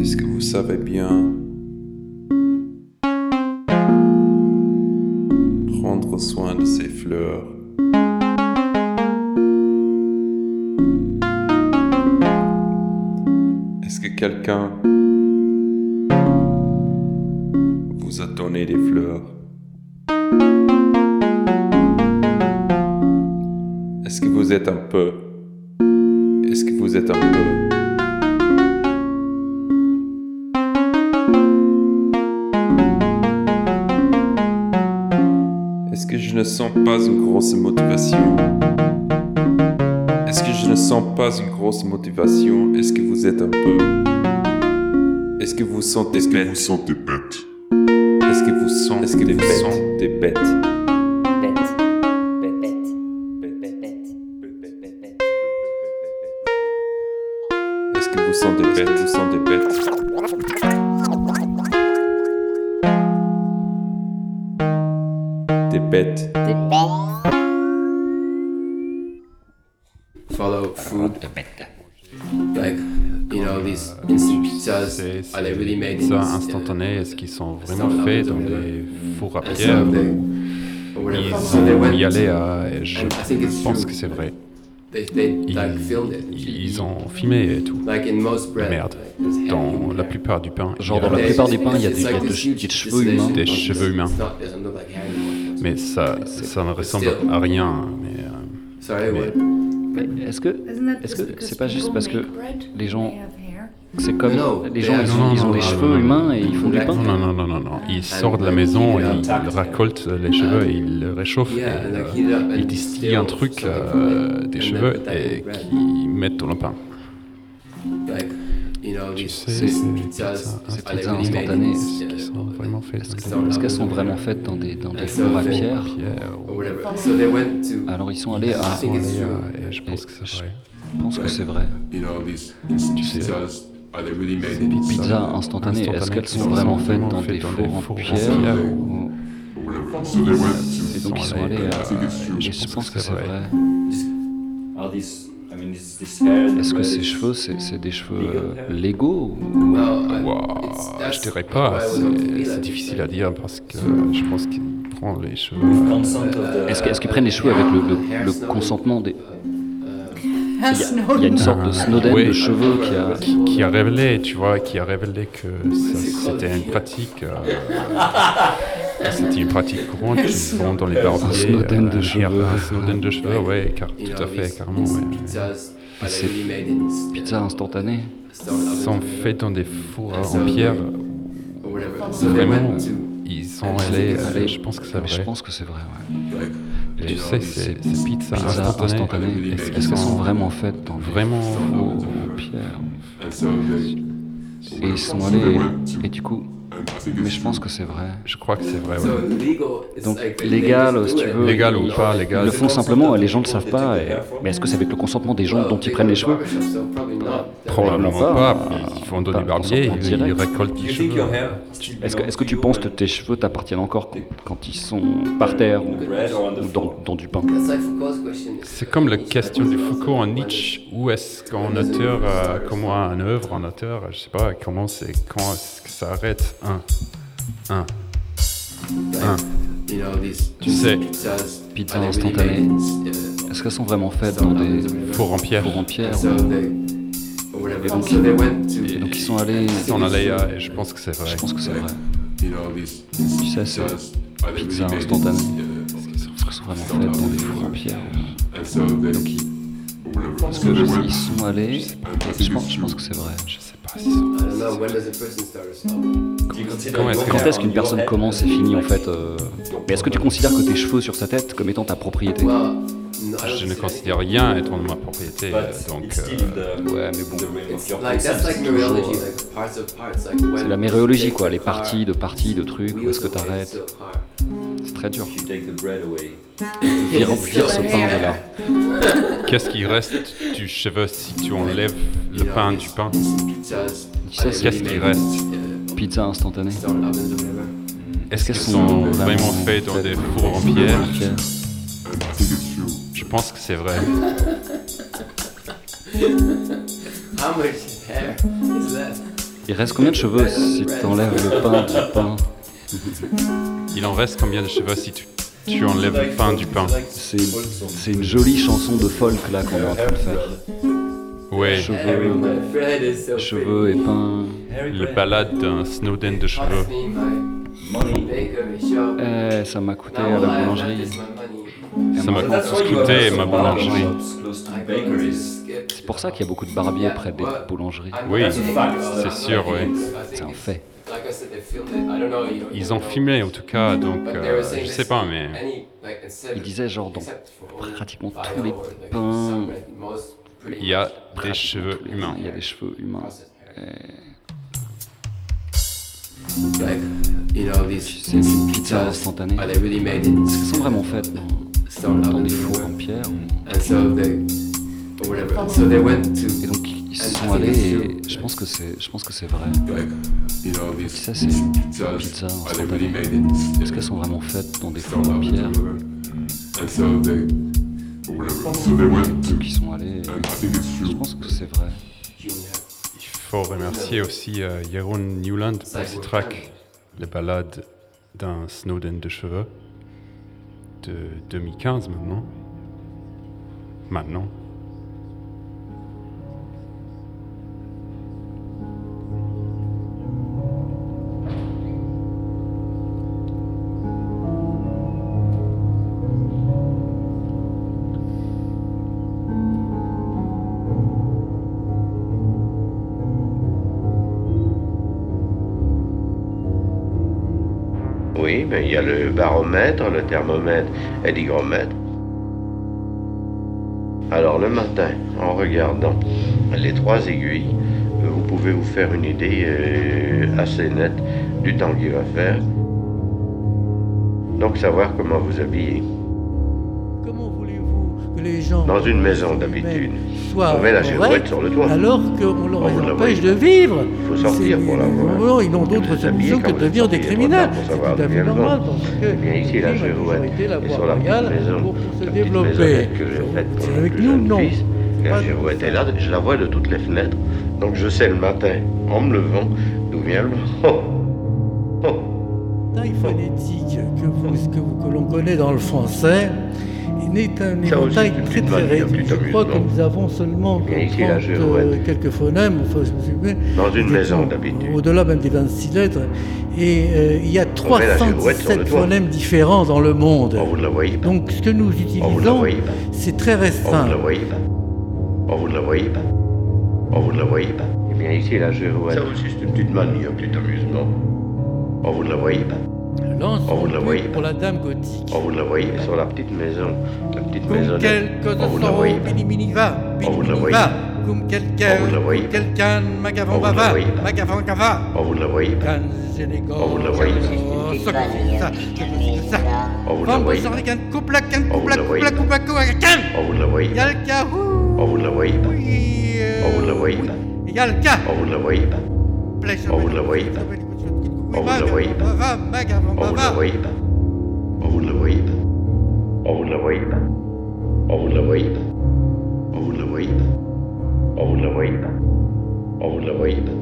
Est-ce que vous savez bien soin de ces fleurs. Est-ce que quelqu'un vous a donné des fleurs? Est-ce que vous êtes un peu Est-ce que vous êtes un peu Est-ce que je ne sens pas une grosse motivation? Est-ce que je ne sens pas une grosse motivation? Est-ce que vous êtes un peu? Est-ce que vous sentez Est-ce que vous sentez? Bête Est-ce que vous sentez Est-ce que vous sentez bête Ça, this, instantané, est-ce qu'ils sont vraiment faits dans des fours à pierre? Ils ont y allé à. Je pense true. que c'est vrai. Ils, like filmed it. ils ont filmé et tout. Like in most bread, Merde. Dans la plupart du pain. Genre il y a- dans la plupart des pains, il y a des, de- des cheveux humains. Des cheveux humains. It's not- doesn't look like hair anymore. Mais ça, ça ne ressemble à rien. Mais, euh, Sorry, mais- what? Mais Est-ce que est-ce que c'est pas juste parce que les gens c'est comme No, les gens ils ont, ils des cheveux humains et ils font du pain Non, non, non, non, non. Il sort de la maison, et il récolte les cheveux, et il les réchauffe, et, euh, il distille un truc, euh, des cheveux, et qui mettent dans le pain. Like, you know, Tu sais, ces pizzas, instantanées, in Est-ce qu'elles sont vraiment faites dans des dans des fours à pierre. Alors ils sont allés à je pense que c'est vrai. je pense que c'est vrai. You know, these instant sais, made ces pizzas Pizza instantanées, est-ce qu'elles sont vraiment faites dans des fours en pierre ou- Et donc ils sont allés à... je Je pense que c'est vrai. vrai. Are these, I mean, is this hair Est-ce que ces is- cheveux, c'est des cheveux euh, légaux ou- je dirais pas, c'est difficile à dire parce que je pense qu'il prend les cheveux. the- Est-ce qu'ils prennent les cheveux avec le, le- le consentement des... Il y, a, il y a une sorte de Snowden Oui. de cheveux qui a... qui, qui a révélé, tu vois, qui a révélé que c'était une pratique. euh, c'était une pratique courante qu'ils vont dans les barbiers. Snowden de euh, cheveux. Un Snowden de cheveux, ouais, car, tout à fait, carrément. ouais. C'est Pizza instantanée. sont faits dans des fours en pierre. Vraiment, ils sont allés. vrai. Je pense que c'est je vrai. pense que c'est vrai, ouais. Et tu sais, ces pizzas Pizza instantanées, instantanées, est-ce est-ce qu'elles sont vraiment faites dans vraiment fours en pierre. Et ils sont allés... Et du coup... Mais je pense que c'est vrai. Je crois que c'est vrai. Ouais. Donc légal, si tu veux. Légal ou ils- pas légal. Ils le font simplement et les gens ne le savent pas. et- Mais est-ce que c'est avec le consentement des gens dont ils they prennent les cheveux. Probablement pas, pas. Ils les barbiers, consentement ils, ils récoltent think cheveux. Est-ce que, est-ce que tu penses que tes cheveux t'appartiennent encore quand, quand ils sont par terre ou, dans, dans du pain? C'est comme la question de Foucault en Nietzsche. Où est-ce qu'un auteur, euh, comment un œuvre, un auteur, je sais pas, comment c'est, quand est-ce que ça arrête? Un, un, un. You know, these Tu sais, Pizza instantanée. Est-ce qu'elles sont vraiment faites dans des en pierre. fours en pierre ou-. Et donc. Et ils sont allés... Allés à, et je pense que c'est vrai. Je pense que c'est vrai. Tu sais, c'est pizza instantanée. in- Est-ce qu'elles sont vraiment faites dans des fours en pierre ou- they, Donc ils, parce que ils sont allés... et Je pense, je pense que c'est vrai. Je sais Quand est-ce qu'une personne commence et finit en fait euh, Mais est-ce que tu considères que tes cheveux sur sa tête comme étant ta propriété? Je ne considère rien être de ma propriété, But donc euh, ouais, mais bon. when C'est la méréologie quoi, the les parties de parties de trucs, où est-ce que away, t'arrêtes. C'est très dur. If you take the bread away, Vire, vire ce pain de là. qu'est-ce qui reste du cheveu si tu enlèves le pain du pain Qu'est-ce qui in, reste uh, Pizza instantanée. Est-ce qu'elles sont vraiment faites dans des fours en pierre Je pense que c'est vrai. How much hair is that? Il reste combien de cheveux si tu enlèves le pain du pain Il en reste combien de cheveux si tu tu enlèves le pain du pain. C'est c'est une jolie chanson de folk là qu'on est en train de faire. Ouais. Cheveux, cheveux et pain. Le balade d'un Snowden de cheveux. Eh, ça m'a coûté à la boulangerie. Ça m'a coûté ma boulangerie. C'est pour ça qu'il y a beaucoup de barbiers près des boulangeries. Oui, c'est sûr, oui. C'est un fait. Ils ont filmé en tout cas, donc euh, je sais pas, mais Il disait genre dans pratiquement tous les pains, il y a des cheveux humains. il y a des cheveux humains. C'est une pizza instantanée. Est-ce qu'elles sont vraiment faites dans, des fours en pierre ou- Et donc ils se sont allés et je pense que c'est, je pense que c'est vrai. Ça c'est une pizza. Est-ce qu'elles sont vraiment faites dans des fours en pierre Donc ils sont allés. et Je pense que c'est vrai. Il faut remercier aussi euh, Jeroen Newland pour ses tracks, le balade d'un Snowden de cheveux de 2015 maintenant. Maintenant. Y a le baromètre, le thermomètre et l'hygromètre. Alors le matin, en regardant les trois aiguilles, vous pouvez vous faire une idée euh, assez nette du temps qu'il va faire. Donc savoir comment vous habiller. Dans une maison d'habitude, on met la girouette sur le toit. alors qu'on leur la empêche de vivre Il faut sortir pour la voir. Ils n'ont d'autre solution que de devenir des criminels. C'est tout à fait normal Eh bien, ici, la girouette est sur la petite maison, pour, se développer. que j'ai faite pour Avec nous, non. La girouette est là, je la vois de toutes les fenêtres. Donc je sais le matin, en me levant, d'où vient le vent. Oh, oh. taille phonétique que, vous- que, vous- que l'on connaît dans le français n'est un une très petite très réduit. petit Je crois que nous avons seulement Bien ici, 30, la girouette. euh, quelques phonèmes, enfin, je me souviens, Dans une maison d'habitude. Au-delà même des 26 lettres. Et euh, il y a On met la girouette sur le 317 toit. phonèmes différents dans le monde. Oh, vous ne la voyez pas. Donc ce que nous vous utilisons, c'est très Oh, vous restreint. ne la voyez pas. Oh, vous ne la voyez pas. Oh, vous ne la voyez pas. Eh bien, ici, la girouette. Ça aussi, c'est une petite manie, un petit amusement. Oh, vous ne la voyez pas. Oh, vous la voyez. pour la dame gothique. Oh, vous la voyez sur la petite maison. La petite maison. Oh, vous la voyez. Bini vous la voyez. Comme vous la voyez. Quelqu'un. Vous la voyez. Can vous la voyez. Ça, ça, ça. Oh, vous la voyez. Coupe la la la la la. Oh, vous la voyez. Le. Oh, vous la voyez. Oui. Oh, vous la voyez. Le. Oh, vous la voyez. Vous la voyez pas. Oh, vous ne la voyez pas. Oh, vous ne la voyez pas. Oh, vous ne la voyez pas.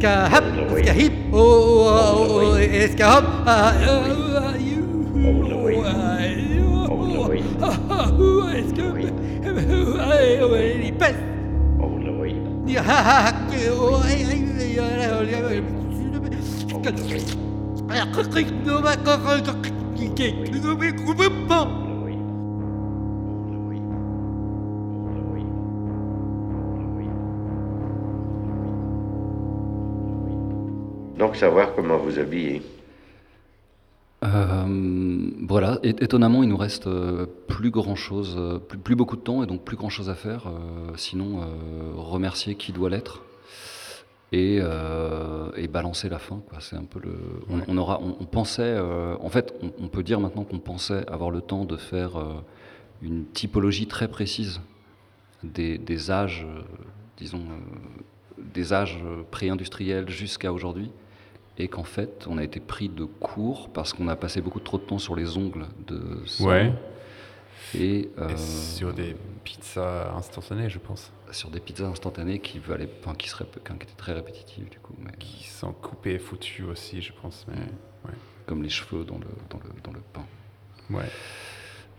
ska hap, ska hip, oh, donc savoir comment vous habiller. Euh, voilà, Et- étonnamment, il nous reste euh, plus grand chose, euh, plus, plus beaucoup de temps et donc plus grand chose à faire. sinon, remercier qui doit l'être et, et balancer la fin. quoi. C'est un peu le. On, on aura, on, on pensait, en fait, on, on peut dire maintenant qu'on pensait avoir le temps de faire une typologie très précise des, des âges, disons, des âges pré-industriels jusqu'à aujourd'hui et qu'en fait, on a été pris de court parce qu'on a passé beaucoup trop de temps sur les ongles de ça. Ouais. Et, euh, Et sur des pizzas instantanées, je pense. sur des pizzas instantanées qui, valaient, enfin, qui, seraient, qui étaient très répétitives du coup. Mais... Qui sont coupées et foutues aussi, je pense. Mais, ouais. comme les cheveux dans le, dans le, dans le pain. Ouais.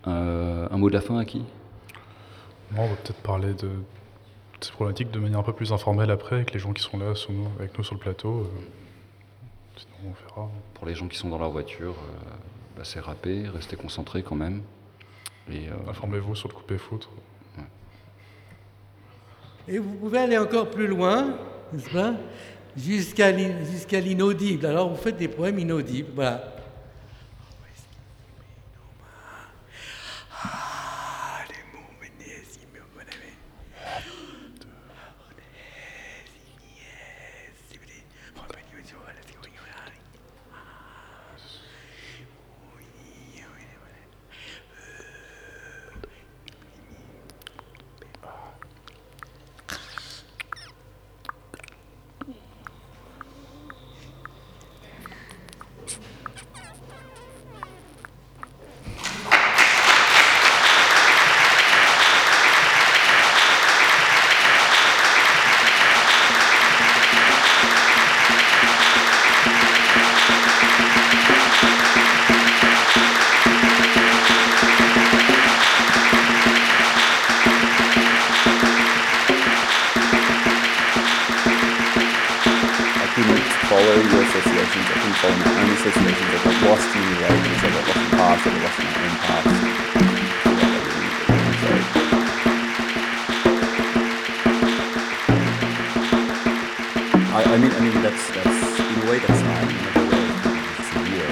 Euh, un mot de la fin à qui on va peut-être parler de ces problématiques de manière un peu plus informelle après, avec les gens qui sont là avec nous sur le plateau. Sinon, on verra. Pour les gens qui sont dans leur voiture, bah, c'est râpé, restez concentrés quand même. Informez-vous sur le coupé-foutre. Et vous pouvez aller encore plus loin, n'est-ce pas? Jusqu'à l'inaudible. Alors vous faites des poèmes inaudibles. Voilà. I, I mean, I mean that's that's in a way that's not in a way it's real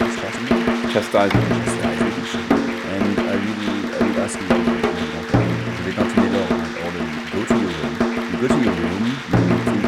chastisement. Chastisement. Chastisement. And I really, I really ask you if they not leave me alone order you go to your room. You go to your room. You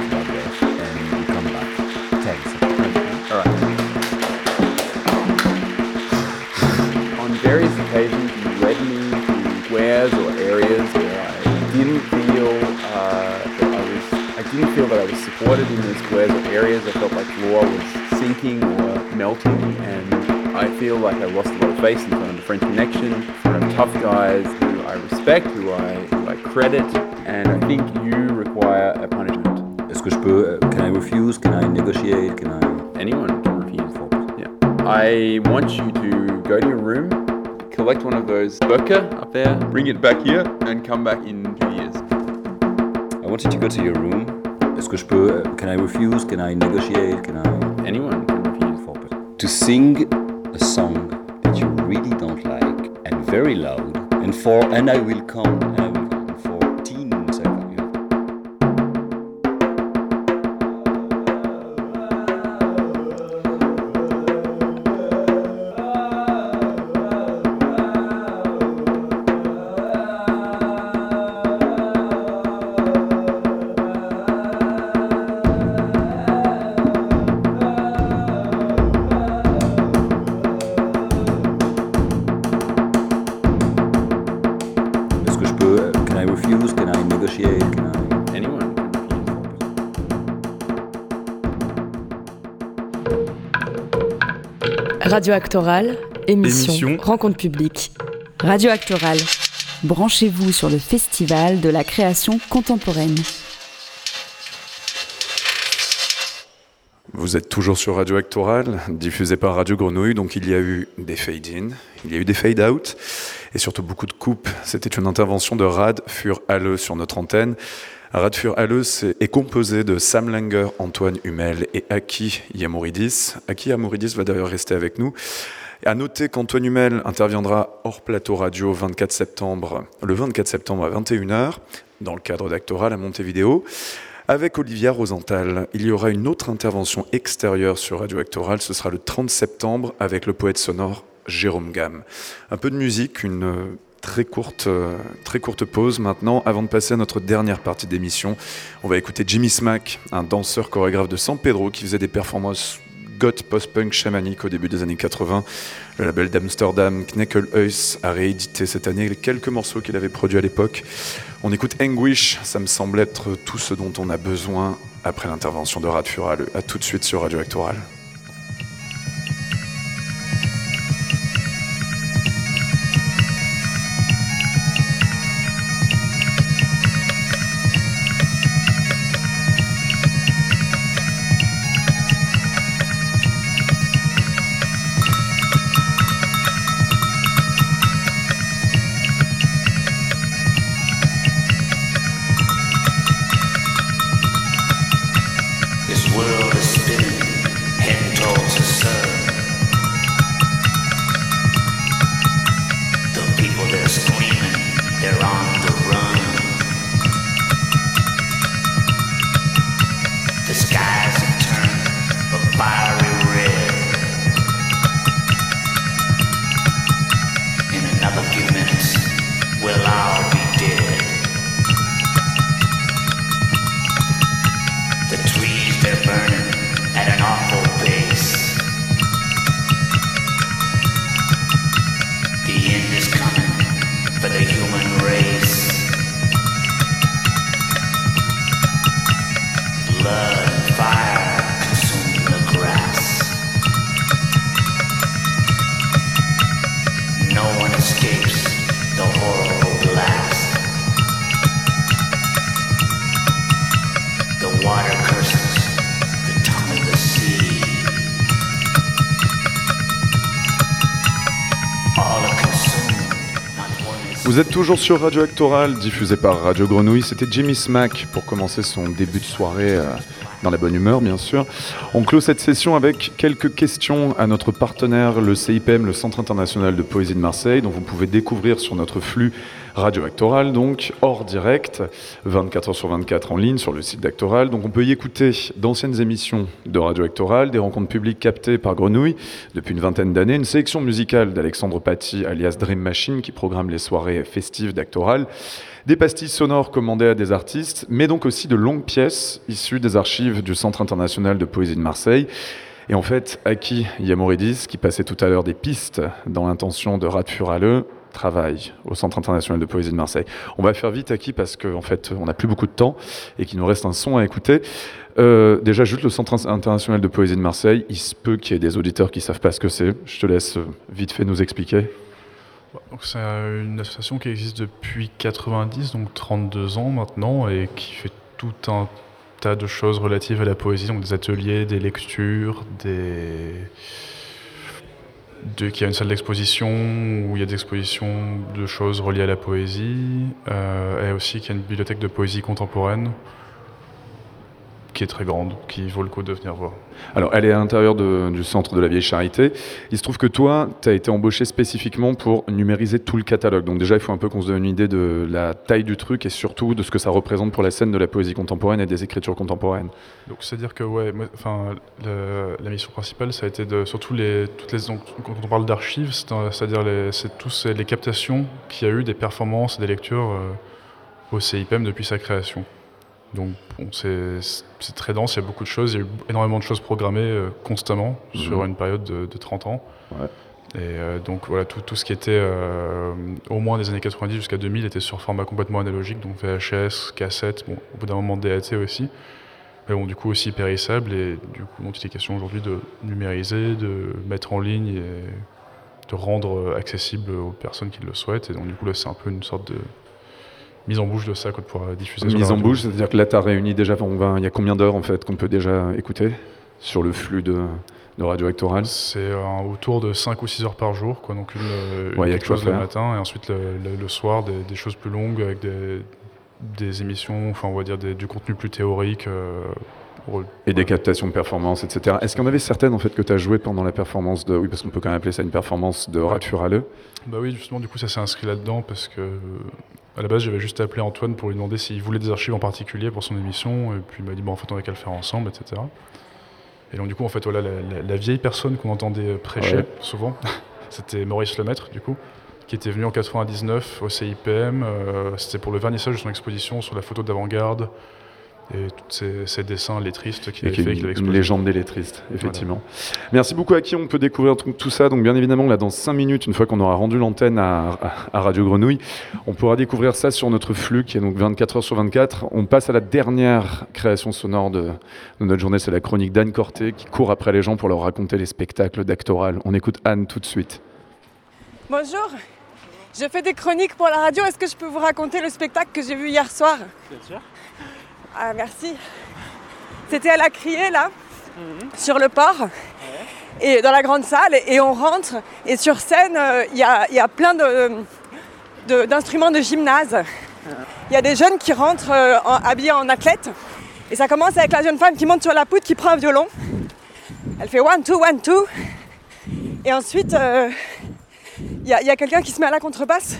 didn't feel that I was supported in these squares or areas. I felt like law was sinking or melting, and I feel like I lost a lot of face in front of the French Connection, I'm tough guys who I respect, who I, who I credit, and I think you require a punishment. Euh, can I refuse? Can I negotiate? Can I? Anyone can refuse. Yeah. I want you to go to your room, collect one of those burka up there, bring it back here, and come back in two years. I wanted to go to your room Est-ce que je peux? Can I refuse? Can I negotiate? Can I? Anyone can refuse. for To sing a song that you really don't like and very loud, and for and I will come Radio Actoral, émission, rencontre publique. Radio Actoral, branchez-vous sur le festival de la création contemporaine. Vous êtes toujours sur Radio Actoral, diffusé par Radio Grenouille, donc il y a eu des fade-in, il y a eu des fade-out, et surtout beaucoup de coupes. C'était une intervention de Rad Fur Halle sur notre antenne. Radfur Halle est composé de Sam Langer, Antoine Hummel et Aki Yamouridis. Aki Yamouridis va d'ailleurs rester avec nous. À noter qu'Antoine Hummel interviendra hors plateau radio 24 septembre, le 24 septembre à 21h, dans le cadre d'Actoral à Montevideo. Avec Olivia Rosenthal, il y aura une autre intervention extérieure sur Radio Actoral, ce sera le 30 septembre avec le poète sonore Jérôme Gamme. Un peu de musique, une très courte, euh, très courte pause maintenant avant de passer à notre dernière partie d'émission. On va écouter Jimmy Smack, un danseur chorégraphe de San Pedro qui faisait des performances goth post-punk chamanique au début des années 80. Le label d'Amsterdam, Kneckelhuis, a réédité cette année les quelques morceaux qu'il avait produits à l'époque. On écoute Anguish, ça me semble être tout ce dont on a besoin après l'intervention de Radfural. A tout de suite sur Radio Actoral. Toujours sur Radio Actoral, diffusé par Radio Grenouille. C'était Jimmy Smack pour commencer son début de soirée euh, dans la bonne humeur, bien sûr. On clôt cette session avec quelques questions à notre partenaire, le CIPM, le Centre international de poésie de Marseille, dont vous pouvez découvrir sur notre flux Radio Actoral, donc hors direct, 24 h sur 24 en ligne sur le site d'Actoral. Donc on peut y écouter d'anciennes émissions de Radio Actoral, des rencontres publiques captées par Grenouille depuis une vingtaine d'années, une sélection musicale d'Alexandre Paty alias Dream Machine qui programme les soirées festives d'Actoral, des pastilles sonores commandées à des artistes, mais donc aussi de longues pièces issues des archives du Centre international de poésie de Marseille. Et en fait, Aki Yamoridis, qui passait tout à l'heure des pistes dans l'intention de Rat Furaleux, travail au Centre international de poésie de Marseille. On va faire vite, Aki, parce qu'en en fait, on n'a plus beaucoup de temps et qu'il nous reste un son à écouter. Euh, déjà, juste le Centre international de poésie de Marseille, il se peut qu'il y ait des auditeurs qui ne savent pas ce que c'est. Je te laisse euh, vite fait nous expliquer. C'est une association qui existe depuis 90, donc 32 ans maintenant, et qui fait tout un tas de choses relatives à la poésie, donc des ateliers, des lectures, des de, qu'il y a une salle d'exposition où il y a des expositions de choses reliées à la poésie, euh, et aussi qu'il y a une bibliothèque de poésie contemporaine qui est très grande, qui vaut le coup de venir voir. Alors, elle est à l'intérieur du centre de la Vieille Charité. Il se trouve que toi, tu as été embauché spécifiquement pour numériser tout le catalogue. Donc déjà, il faut un peu qu'on se donne une idée de la taille du truc et surtout de ce que ça représente pour la scène de la poésie contemporaine et des écritures contemporaines. Donc, c'est-à-dire que, ouais, enfin, la mission principale, ça a été de, surtout les, toutes les, quand on parle d'archives, c'est-à-dire c'est tous les captations qu'il y a eu des performances et des lectures euh, au CIPM depuis sa création. Donc bon, c'est très dense, il y a beaucoup de choses, il y a eu énormément de choses programmées euh, constamment mhm. sur une période de, 30 ans. Et euh, donc voilà, tout, tout, ce qui était euh, au moins des années 90 jusqu'à 2000 était sur format complètement analogique, donc VHS, cassette, bon, au bout d'un moment DAT aussi. Mais bon, du coup aussi périssable et du coup, il était question aujourd'hui de numériser, de mettre en ligne et de rendre accessible aux personnes qui le souhaitent. Et donc du coup là, c'est un peu une sorte de mise en bouche de ça pour diffuser. Mise en bouche, c'est-à-dire que là, tu as réuni déjà, il y a combien d'heures en fait qu'on peut déjà écouter sur le flux de, de radio actorale C'est euh, autour de 5 ou 6 heures par jour, quoi. donc une, une quelque chose le matin et ensuite le, soir des, choses plus longues avec des, des émissions, enfin on va dire du contenu plus théorique. Euh, et des captations de performance, etc. Est-ce qu'il y en avait certaines en fait que tu as joué pendant la performance de. Oui, parce qu'on peut quand même appeler ça une performance de ouais. Furaleux Bah oui, justement, du coup, ça s'est inscrit là-dedans parce que à la base, j'avais juste appelé Antoine pour lui demander s'il voulait des archives en particulier pour son émission, et puis il m'a dit bon, en fait, on va qu'à le faire ensemble, etc. Et donc, du coup, en fait, voilà, la, vieille personne qu'on entendait prêcher souvent, c'était Maurice Lemaître, du coup, qui était venu en 99 au CIPM. Euh, c'était pour le vernissage de son exposition sur la photo d'avant-garde et tous ces, dessins lettristes qu'il avait fait. une légende des lettristes, effectivement. Merci beaucoup à qui on peut découvrir tout, ça. Donc bien évidemment, là, dans 5 minutes, une fois qu'on aura rendu l'antenne à, Radio Grenouille, on pourra découvrir ça sur notre flux qui est donc 24 heures sur 24. On passe à la dernière création sonore de, notre journée, c'est la chronique d'Anne Corté qui court après les gens pour leur raconter les spectacles d'actoral. On écoute Anne tout de suite. Bonjour. Je fais des chroniques pour la radio. Est-ce que je peux vous raconter le spectacle que j'ai vu hier soir? Bien sûr. Ah, merci. C'était à la criée, là, sur le port, et dans la grande salle, et, on rentre, et sur scène, euh, il y, a, plein d'instruments de, gymnase. Il y a des jeunes qui rentrent euh, habillés en athlète, et ça commence avec la jeune femme qui monte sur la poutre, qui prend un violon. Elle fait one, two, one, two. Et ensuite, euh, il y a, a quelqu'un qui se met à la contrebasse,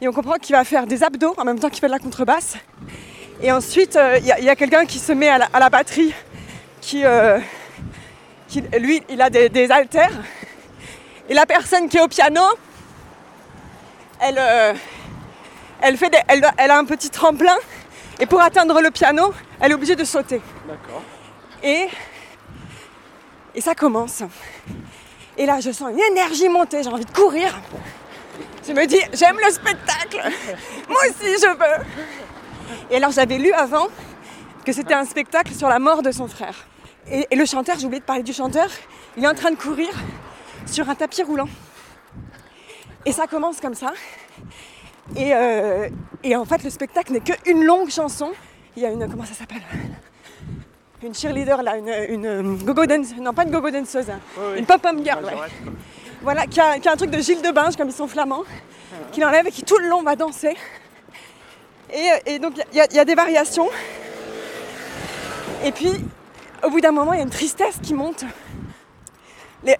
et on comprend qu'il va faire des abdos en même temps qu'il fait de la contrebasse. Et ensuite, il euh, y a, quelqu'un qui se met à la, batterie, euh, qui, lui, il a des, haltères. Et la personne qui est au piano, elle, euh, elle, fait elle, a un petit tremplin. Et pour atteindre le piano, elle est obligée de sauter. D'accord. Et, et ça commence. Et là, je sens une énergie monter, j'ai envie de courir. Je me dis, j'aime le spectacle. Moi aussi, je veux. Et alors j'avais lu avant que c'était un spectacle sur la mort de son frère. Et, le chanteur, j'ai oublié de parler du chanteur, il est en train de courir sur un tapis roulant. Et ça commence comme ça. Et, euh, en fait, le spectacle n'est qu'une longue chanson. Il y a une. Comment ça s'appelle? Une cheerleader là, une, une gogo dance. Non, pas une gogo danseuse. Hein. Une pop-up girl, ouais. Voilà, qui a, un truc de Gilles de Binge, comme ils sont flamands, qu'il enlève et qui tout le long va danser. Et, donc il y, a des variations. Et puis, au bout d'un moment, il y a une tristesse qui monte.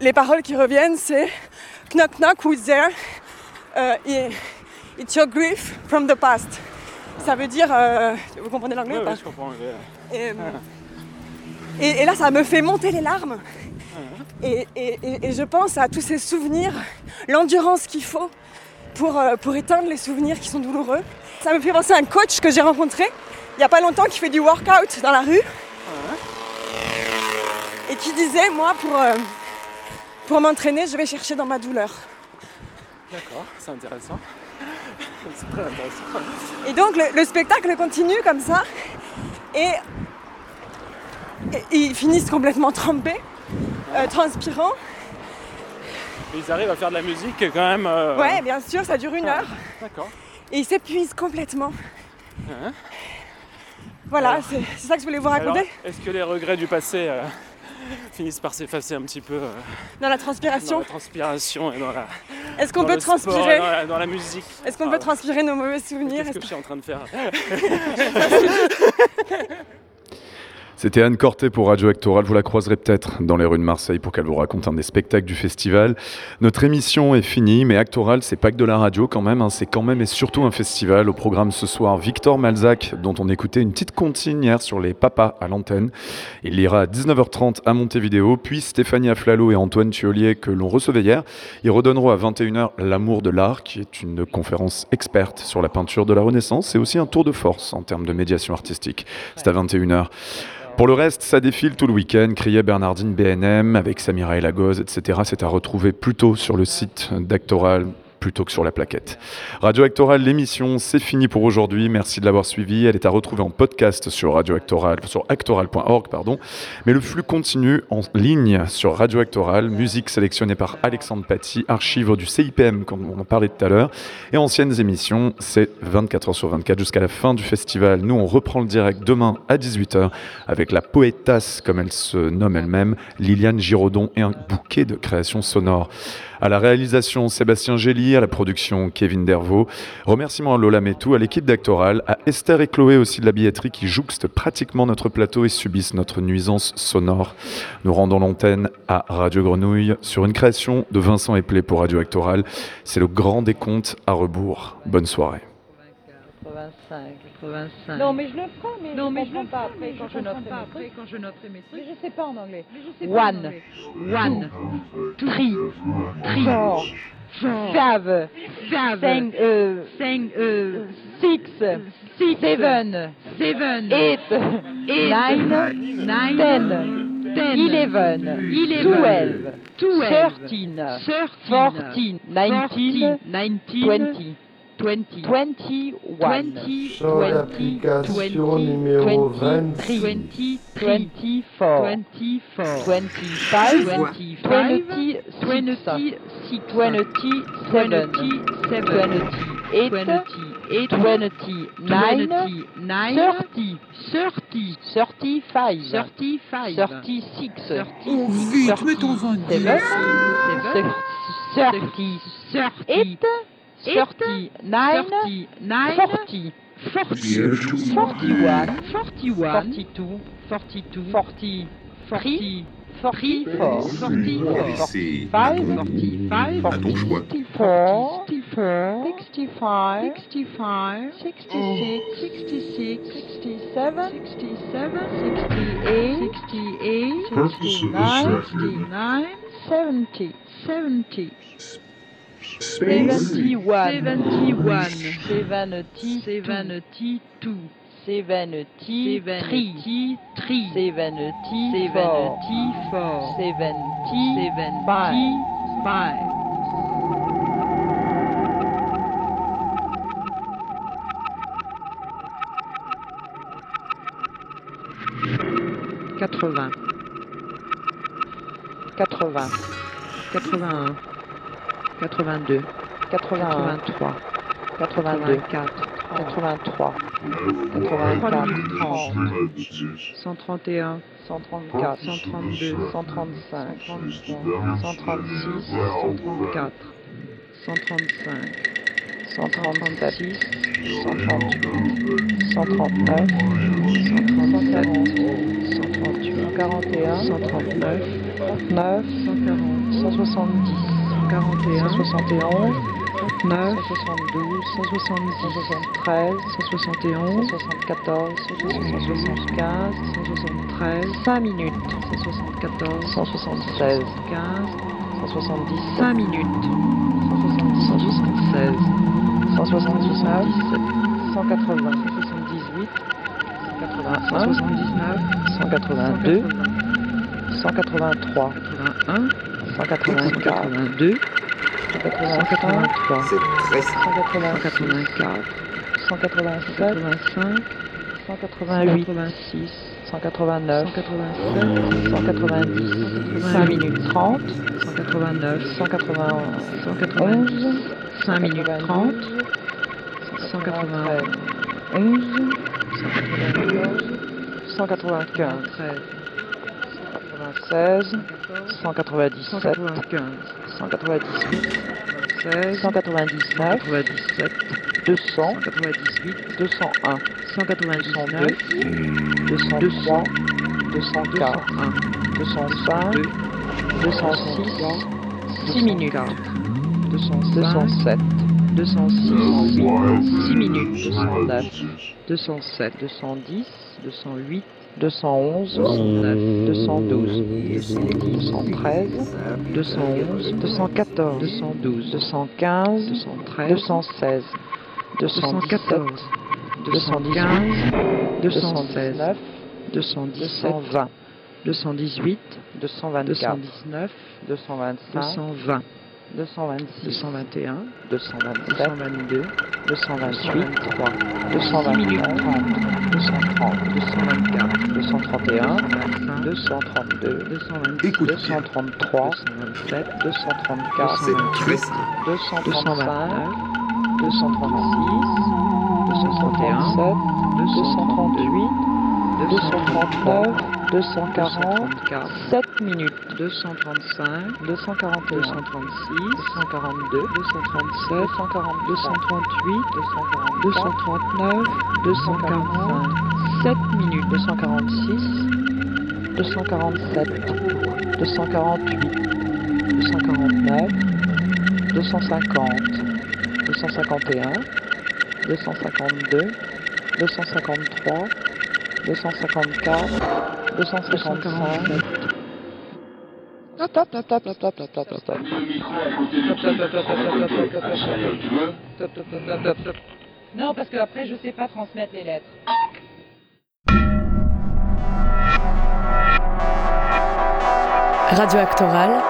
Les, paroles qui reviennent, c'est Knock knock, who's there? Uh, it's your grief from the past. Ça veut dire. Euh, vous comprenez l'anglais ou pas Je comprends l'anglais. Euh, et, là, ça me fait monter les larmes. Et, je pense à tous ces souvenirs, l'endurance qu'il faut pour, euh, pour éteindre les souvenirs qui sont douloureux. Ça me fait penser à un coach que j'ai rencontré il n'y a pas longtemps qui fait du workout dans la rue. Et qui disait, moi, pour, pour m'entraîner, je vais chercher dans ma douleur. D'accord, c'est intéressant. c'est très intéressant. Et donc le, spectacle continue comme ça. Et, ils finissent complètement trempés, euh, transpirants. Ils arrivent à faire de la musique quand même. Euh, ouais, bien sûr, ça dure une heure. D'accord. Et ils s'épuisent complètement. Hein voilà, c'est ça que je voulais vous raconter. Est-ce que les regrets du passé euh, finissent par s'effacer un petit peu euh, Dans la transpiration Dans la transpiration et dans la. Est-ce qu'on peut transpirer dans, la, musique? Est-ce qu'on peut transpirer nos mauvais souvenirs? Qu'est-ce que je suis en train de faire? C'était Anne Corté pour Radio Actoral. Vous la croiserez peut-être dans les rues de Marseille pour qu'elle vous raconte un des spectacles du festival. Notre émission est finie, mais Actoral, c'est pas que de la radio quand même. Hein. C'est quand même et surtout un festival. Au programme ce soir, Victor Malzac, dont on écoutait une petite comptine hier sur les papas à l'antenne. Il ira à 19h30 à Montevideo. Puis Stéphanie Aflalo et Antoine Thiolier, que l'on recevait hier, ils redonneront à 21h L'amour de l'art, qui est une conférence experte sur la peinture de la Renaissance. C'est aussi un tour de force en termes de médiation artistique. C'est à 21h. Pour le reste, ça défile tout le week-end, criait Bernardine BNM avec Samira Elagoz, etc. C'est à retrouver plutôt sur le site d'Actoral plutôt que sur la plaquette. Radio Actoral, l'émission, c'est fini pour aujourd'hui. Merci de l'avoir suivi. Elle est à retrouver en podcast sur Radio Actoral, sur actoral.org, pardon. Mais le flux continue en ligne sur Radio Actoral, musique sélectionnée par Alexandre Paty, archives du CIPM, comme on en parlait tout à l'heure, et anciennes émissions. C'est 24 h sur 24 jusqu'à la fin du festival. Nous, on reprend le direct demain à 18h avec la poétasse, comme elle se nomme elle-même, Liliane Giraudon et un bouquet de créations sonores. À la réalisation, Sébastien Gély, à la production, Kevin Dervaux. Remerciements à Lola Metou, à l'équipe d'Actoral, à Esther et Chloé aussi de la billetterie qui jouxtent pratiquement notre plateau et subissent notre nuisance sonore. Nous rendons l'antenne à Radio Grenouille sur une création de Vincent Eplé pour Radio Actoral. C'est le grand décompte à rebours. Bonne soirée. 85. Non, mais je le ferai, mais non, je mais je pas après quand je noterai pas après quand je noterai mes trucs. Mais je sais pas en anglais. One, one, three, three, four, five, five, euh, cinq, euh, six, six, seven, seven, eight, eight, nine, nine, ten, ten, eleven, eleven, twelve, thirteen, fourteen, nineteen, nineteen, twenty. 20, 21, 20, Sur l'application numéro 23, 20, 24, 24, 25, 26, 27, 28, 29, 30, 30, 35, 35, 36, 37, 30, 30, 30, 9, 40, 40, 41, 41, 42, 42, 40, 40, 44, 44, 45, 45, 44, 64, 65, 65, 66, 66, 67, 67, 68, 68, 69, 69, 70, 70. Seventy-one. Seventy-one. Seventy. Seventy-two. Seventy. Seventy. Three. Seventy. Seventy. Four. Seventy. Seventy. Five. Quatre-vingts. Quatre-vingts. Quatre-vingt-un. 82, 83, 84, 83, 84, 131, 134, 132, 135, 136, 134, 135. 137, 138, 139, 139, 140, 141, 142, 143, 149, 170, 41, 171, 9, 172, 170, 173, 171, 174, 175, 173, 5 minutes, 174, 176, 15, 170, 5 minutes, 176, 179, 180, 178, 181, 179, 182, 183, 81, 184, 187, 185, 188, 186, 189, 187, 190, 5 minutes 30, 189, 191, 191, 5 minutes 30, 191, 195, 196, 197, 198, 199, 197, 200, 198, 201, 199, 203, 204, 205, 206, 6 minutes, 207, 206, 6 minutes, 209, 207, 210, 208, 211, 209, 212, 210, 213, 211, 214, 212, 215, 213, 216, 214, 215, 216, 217, 217, 218, 224, 219, 225, 220, 226, 221, 227, 222, 228, 229, 230, 230, 224, 231, 232, 226, 233, 227, 234, 235, 236, 237, 238, 239, 240, 7 minutes, 235, 241, 236, 242, 237, 240, 238, 239, 245, 7 minutes, 246, 247, 248, 249, 250, 251, 252, 253, 254, 255. Non, parce que après, je sais pas transmettre les lettres. Radio Actorale.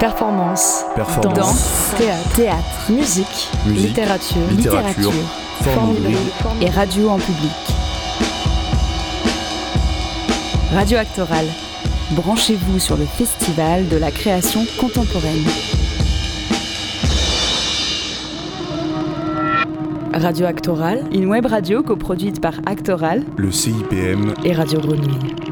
Performance, danse, théâtre, musique, littérature, littérature, littérature. Forme et radio en public. Radio Actoral. Branchez-vous sur le festival de la création contemporaine. Radio Actoral, une web radio coproduite par Actoral Le CIPM et Radio Grenouille.